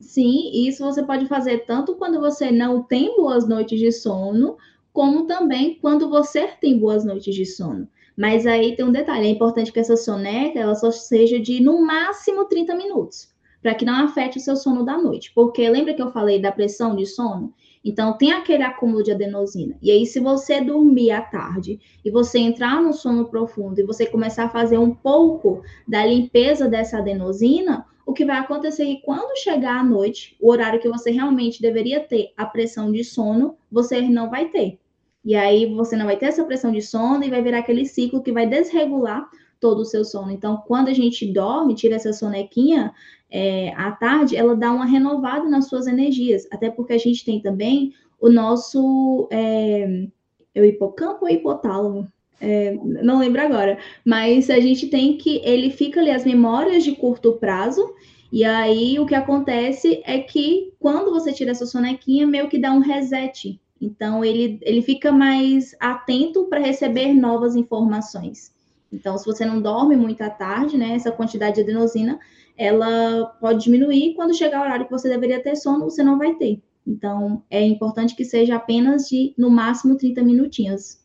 Sim, isso você pode fazer tanto quando você não tem boas noites de sono, como também quando você tem boas noites de sono. Mas aí tem um detalhe, é importante que essa soneca ela só seja de no máximo 30 minutos, para que não afete o seu sono da noite. Porque lembra que eu falei da pressão de sono? Então tem aquele acúmulo de adenosina. E aí, se você dormir à tarde e você entrar no sono profundo e você começar a fazer um pouco da limpeza dessa adenosina, o que vai acontecer é que quando chegar à noite, o horário que você realmente deveria ter a pressão de sono, você não vai ter. E aí você não vai ter essa pressão de sono e vai virar aquele ciclo que vai desregular todo o seu sono. Então, quando a gente dorme, tira essa sonequinha é, à tarde, ela dá uma renovada nas suas energias. Até porque a gente tem também o nosso é, é o hipocampo ou hipotálamo? É, não lembro agora, mas a gente tem que ele fica ali as memórias de curto prazo, e aí o que acontece é que quando você tira essa sonequinha, meio que dá um reset. Então ele, ele fica mais atento para receber novas informações. Então, se você não dorme muito à tarde, né, essa quantidade de adenosina, ela pode diminuir. Quando chegar o horário que você deveria ter sono, você não vai ter. Então, é importante que seja apenas de, no máximo, 30 minutinhos.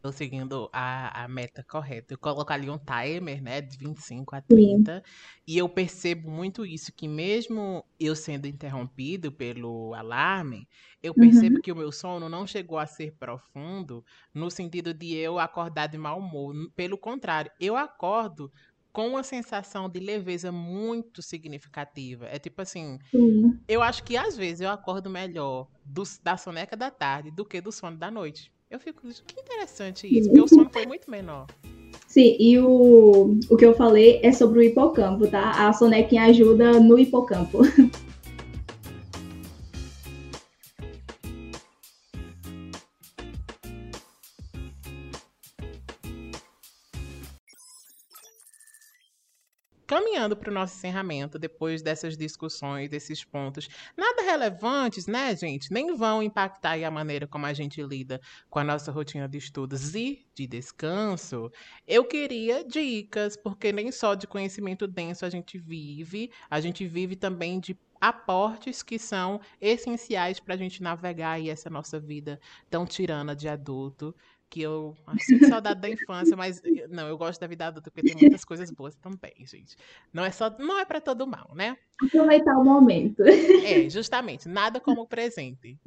Tô seguindo a, a meta correta. Eu coloco ali um timer, né, de 25 a Sim. 30. E eu percebo muito isso, que mesmo eu sendo interrompido pelo alarme, eu percebo Uhum. que o meu sono não chegou a ser profundo no sentido de eu acordar de mau humor. Pelo contrário, eu acordo com uma sensação de leveza muito significativa. É tipo assim, Sim. eu acho que às vezes eu acordo melhor do- da soneca da tarde do que do sono da noite. Eu fico, que interessante isso, porque o sono foi muito menor. Sim, e o, o que eu falei é sobre o hipocampo, tá? A sonequinha ajuda no hipocampo. Caminhando para o nosso encerramento, depois dessas discussões, desses pontos, nada relevantes, né, gente? Nem vão impactar a maneira como a gente lida com a nossa rotina de estudos e de descanso. Eu queria dicas, porque nem só de conhecimento denso a gente vive, a gente vive também de aportes que são essenciais para a gente navegar aí essa nossa vida tão tirana de adulto que eu sinto saudade da infância, mas eh, não, eu gosto da vida adulta porque tem muitas coisas boas também, gente. Não é só, não é para todo mal, né? Aproveitar o momento. É, justamente, nada como o presente.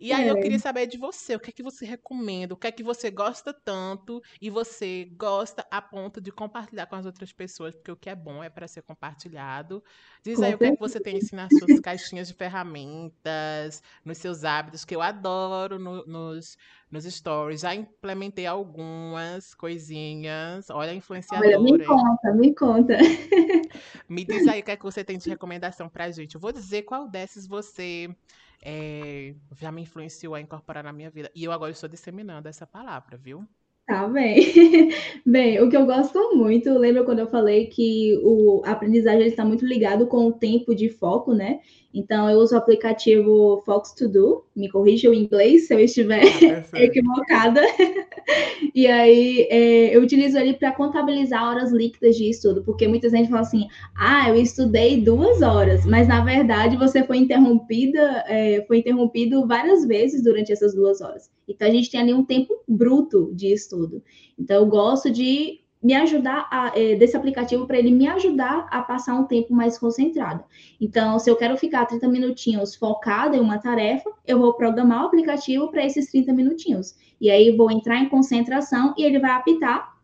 E aí eu É. queria saber de você, o que é que você recomenda, o que é que você gosta tanto e você gosta a ponto de compartilhar com as outras pessoas, porque o que é bom é para ser compartilhado. Diz aí o que é que você tem assim nas suas caixinhas de ferramentas, nos seus hábitos, que eu adoro no- nos, nos stories. Já implementei algumas coisinhas. Olha a Olha, me influenciadora, conta, me conta. Me diz aí o que é que você tem de recomendação pra gente. Eu vou dizer qual dessas você eh, já me influenciou a incorporar na minha vida. E eu agora estou disseminando essa palavra, viu? Tá bem. bem, o que eu gosto muito, lembra quando eu falei que o a aprendizagem está muito ligado com o tempo de foco, né? Então, eu uso o aplicativo Fox To Do, me corrija o inglês se eu estiver ah, equivocada. e aí, é, eu utilizo ele para contabilizar horas líquidas de estudo, porque muita gente fala assim: ah, eu estudei duas horas, mas na verdade você foi interrompida, é, foi interrompido várias vezes durante essas duas horas. Então, a gente tem ali um tempo bruto de estudo. Então, eu gosto de me ajudar a, é, desse aplicativo para ele me ajudar a passar um tempo mais concentrado. Então, se eu quero ficar 30 minutinhos focada em uma tarefa, eu vou programar o aplicativo para esses 30 minutinhos. E aí vou entrar em concentração e ele vai apitar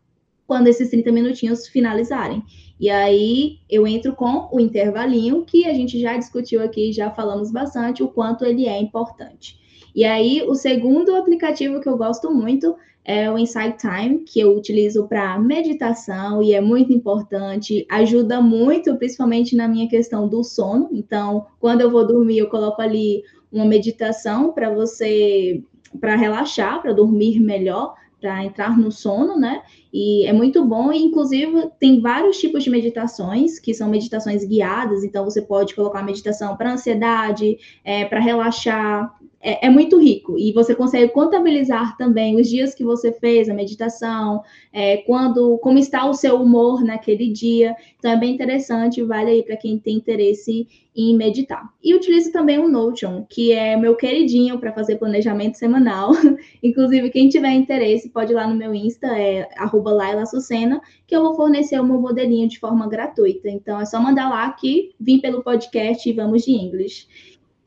quando esses 30 minutinhos finalizarem. E aí eu entro com o intervalinho que a gente já discutiu aqui, já falamos bastante o quanto ele é importante. E aí o segundo aplicativo que eu gosto muito é o Insight Time, que eu utilizo para meditação e é muito importante, ajuda muito, principalmente na minha questão do sono. Então, quando eu vou dormir, eu coloco ali uma meditação para você, para relaxar, para dormir melhor, para entrar no sono, né? E é muito bom, e inclusive tem vários tipos de meditações, que são meditações guiadas, então você pode colocar meditação para ansiedade, é, para relaxar, é, é, muito rico e você consegue contabilizar também os dias que você fez a meditação, é, quando, como está o seu humor naquele dia. Então é bem interessante, vale aí para quem tem interesse em meditar. E utilizo também o Notion, que é meu queridinho para fazer planejamento semanal. Inclusive, quem tiver interesse, pode ir lá no meu Insta, é @laila_sucena, que eu vou fornecer o meu modelinho de forma gratuita. Então é só mandar lá que vim pelo podcast e vamos de inglês.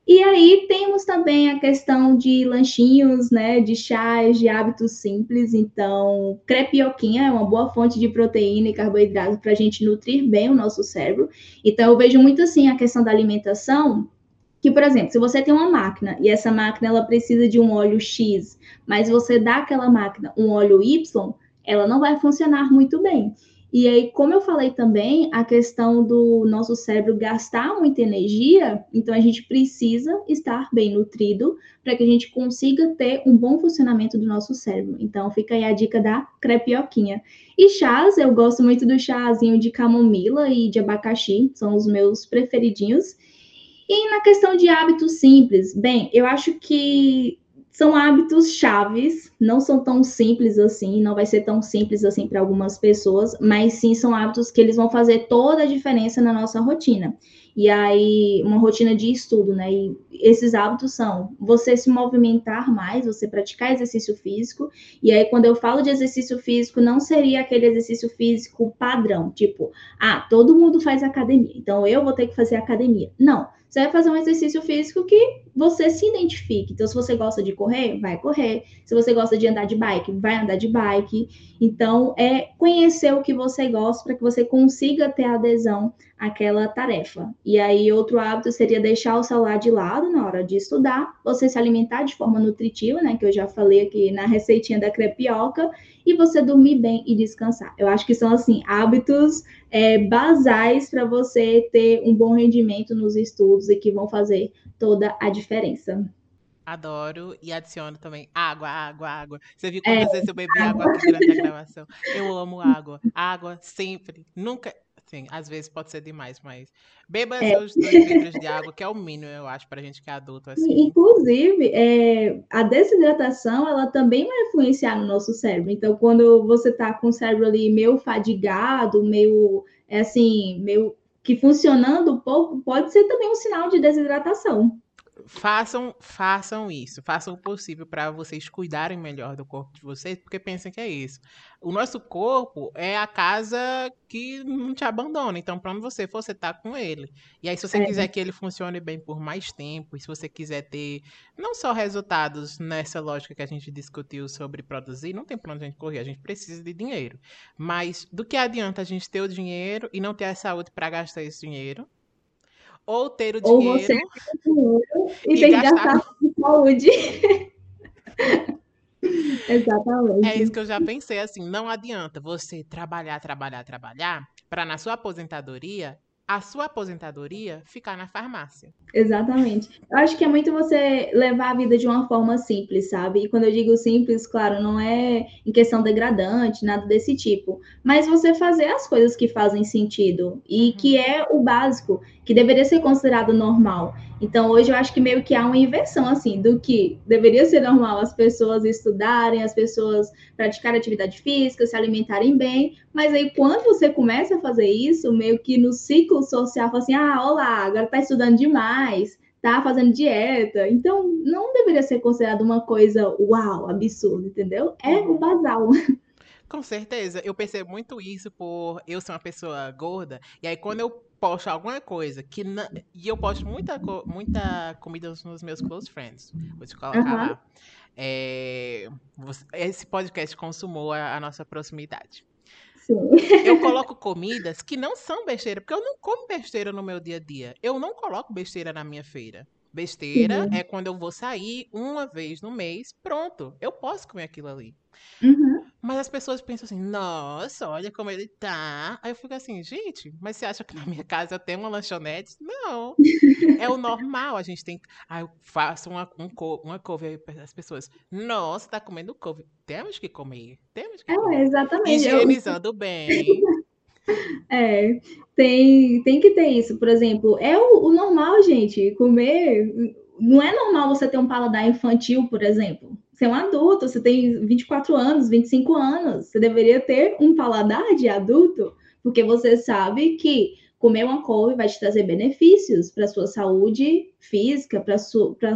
E aí temos também a questão de lanchinhos, né, de chás, de hábitos simples. Então, crepioquinha é uma boa fonte de proteína e carboidrato para a gente nutrir bem o nosso cérebro. Então, eu vejo muito assim a questão da alimentação, que, por exemplo, se você tem uma máquina e essa máquina ela precisa de um óleo X, mas você dá aquela máquina um óleo Y, ela não vai funcionar muito bem. E aí, como eu falei também, a questão do nosso cérebro gastar muita energia, então a gente precisa estar bem nutrido para que a gente consiga ter um bom funcionamento do nosso cérebro. Então, fica aí a dica da crepioquinha. E chás, eu gosto muito do chazinho de camomila e de abacaxi, são os meus preferidinhos. E na questão de hábitos simples, bem, eu acho que são hábitos chaves, não são tão simples assim, não vai ser tão simples assim para algumas pessoas, mas sim são hábitos que eles vão fazer toda a diferença na nossa rotina. E aí, uma rotina de estudo, né? E esses hábitos são você se movimentar mais, você praticar exercício físico. E aí, quando eu falo de exercício físico, não seria aquele exercício físico padrão, tipo, ah, todo mundo faz academia, então eu vou ter que fazer academia. Não você vai fazer um exercício físico que você se identifique. Então, se você gosta de correr, vai correr. Se você gosta de andar de bike, vai andar de bike. Então, é conhecer o que você gosta para que você consiga ter adesão àquela tarefa. E aí, outro hábito seria deixar o celular de lado na hora de estudar, você se alimentar de forma nutritiva, né? Que eu já falei aqui na receitinha da crepioca, e você dormir bem e descansar. Eu acho que são, assim, hábitos é, basais para você ter um bom rendimento nos estudos e que vão fazer toda a diferença. Adoro e adiciono também água, água, água. Você viu quantas é, vezes eu bebi água. água aqui durante a gravação? Eu amo água. Água sempre. Nunca. Sim, às vezes pode ser demais, mas beba é. seus dois litros de água, que é o mínimo, eu acho, para gente que é adulto. Assim. Inclusive, é, a desidratação, ela também vai influenciar no nosso cérebro. Então, quando você tá com o cérebro ali meio fadigado, meio, é assim, meio que funcionando pouco, pode ser também um sinal de desidratação façam, façam isso, façam o possível para vocês cuidarem melhor do corpo de vocês, porque pensem que é isso. O nosso corpo é a casa que não te abandona, então para onde você for, você tá com ele. E aí se você é. quiser que ele funcione bem por mais tempo, e se você quiser ter não só resultados nessa lógica que a gente discutiu sobre produzir, não tem para onde a gente correr, a gente precisa de dinheiro. Mas do que adianta a gente ter o dinheiro e não ter a saúde para gastar esse dinheiro? Ou ter o dinheiro. Ou você tem dinheiro e, e tem que gastar com saúde. Exatamente. É isso que eu já pensei assim, não adianta você trabalhar, trabalhar, trabalhar para na sua aposentadoria a sua aposentadoria ficar na farmácia. Exatamente. Eu acho que é muito você levar a vida de uma forma simples, sabe? E quando eu digo simples, claro, não é em questão degradante, nada desse tipo. Mas você fazer as coisas que fazem sentido e que é o básico, que deveria ser considerado normal. Então, hoje eu acho que meio que há uma inversão, assim, do que deveria ser normal as pessoas estudarem, as pessoas praticarem atividade física, se alimentarem bem, mas aí quando você começa a fazer isso, meio que no ciclo social, fala assim, ah, olá, agora tá estudando demais, tá fazendo dieta. Então, não deveria ser considerado uma coisa, uau, absurda, entendeu? É o basal. Com certeza, eu percebo muito isso por eu ser uma pessoa gorda, e aí quando eu posto alguma coisa que não, e eu posto muita, muita comida nos meus close friends, vou te colocar uhum. lá. É, esse podcast consumou a, a nossa proximidade. Sim. Eu coloco comidas que não são besteira, porque eu não como besteira no meu dia a dia. Eu não coloco besteira na minha feira. Besteira uhum. é quando eu vou sair uma vez no mês, pronto. Eu posso comer aquilo ali. Uhum. Mas as pessoas pensam assim, nossa, olha como ele tá. Aí eu fico assim, gente, mas você acha que na minha casa eu tenho uma lanchonete? Não. é o normal, a gente tem. Aí eu faço uma, um, uma couve as pessoas, nossa, tá comendo couve. Temos que comer. Temos que é, comer. exatamente. Higienizando eu... bem. É, tem, tem que ter isso. Por exemplo, é o, o normal, gente, comer. Não é normal você ter um paladar infantil, por exemplo. Você é um adulto, você tem 24 anos, 25 anos, você deveria ter um paladar de adulto, porque você sabe que comer uma couve vai te trazer benefícios para sua saúde física, para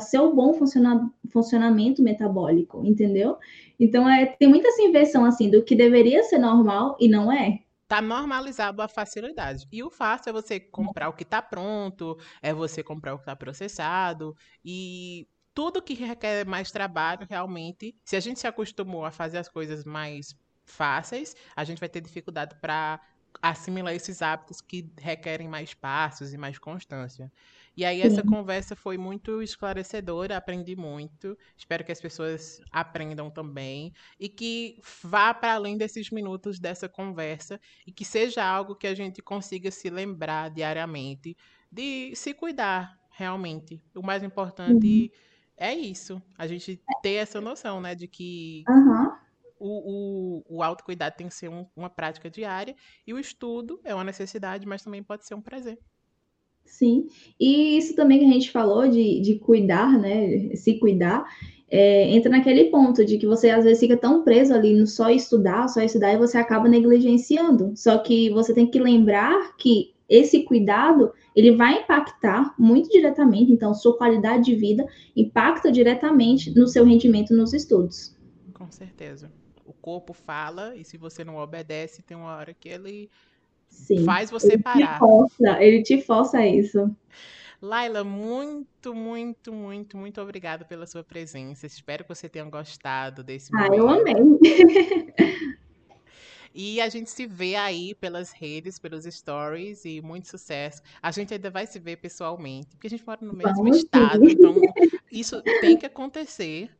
seu bom funciona, funcionamento metabólico, entendeu? Então é, tem muita essa inversão assim do que deveria ser normal e não é. Tá normalizado a facilidade. E o fácil é você comprar o que está pronto, é você comprar o que está processado. E tudo que requer mais trabalho, realmente, se a gente se acostumou a fazer as coisas mais fáceis, a gente vai ter dificuldade para assimilar esses hábitos que requerem mais passos e mais constância. E aí essa conversa foi muito esclarecedora, aprendi muito. Espero que as pessoas aprendam também e que vá para além desses minutos dessa conversa e que seja algo que a gente consiga se lembrar diariamente de se cuidar realmente. O mais importante uhum é isso. A gente ter essa noção, né, de que uhum. o, o, o autocuidado tem que ser um, uma prática diária e o estudo é uma necessidade, mas também pode ser um prazer. Sim, e isso também que a gente falou de, de cuidar, né, se cuidar, é, entra naquele ponto de que você às vezes fica tão preso ali no só estudar, só estudar, e você acaba negligenciando. Só que você tem que lembrar que esse cuidado ele vai impactar muito diretamente, então sua qualidade de vida impacta diretamente no seu rendimento nos estudos. Com certeza. O corpo fala e se você não obedece, tem uma hora que ele Sim, faz você ele parar. Te força, ele te força a isso. Laila, muito, muito, muito, muito obrigada pela sua presença. Espero que você tenha gostado desse momento. Ah, eu amei. E a gente se vê aí pelas redes, pelos stories e muito sucesso. A gente ainda vai se ver pessoalmente, porque a gente mora no mesmo Vamos estado, sim. então isso tem que acontecer.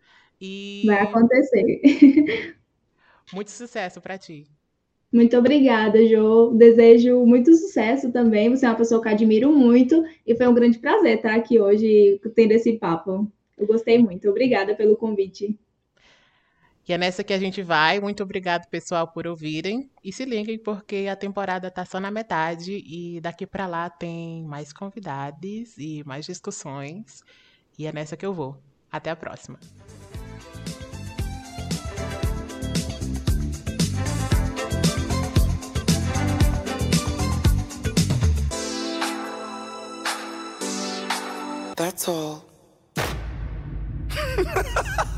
E vai acontecer. Muito sucesso para ti. Muito obrigada, Jo. Desejo muito sucesso também. Você é uma pessoa que admiro muito e foi um grande prazer estar aqui hoje tendo esse papo. Eu gostei muito. Obrigada pelo convite. E é nessa que a gente vai. Muito obrigado, pessoal, por ouvirem. E se liguem, porque a temporada tá só na metade e daqui para lá tem mais convidados e mais discussões. E é nessa que eu vou. Até a próxima. That's all.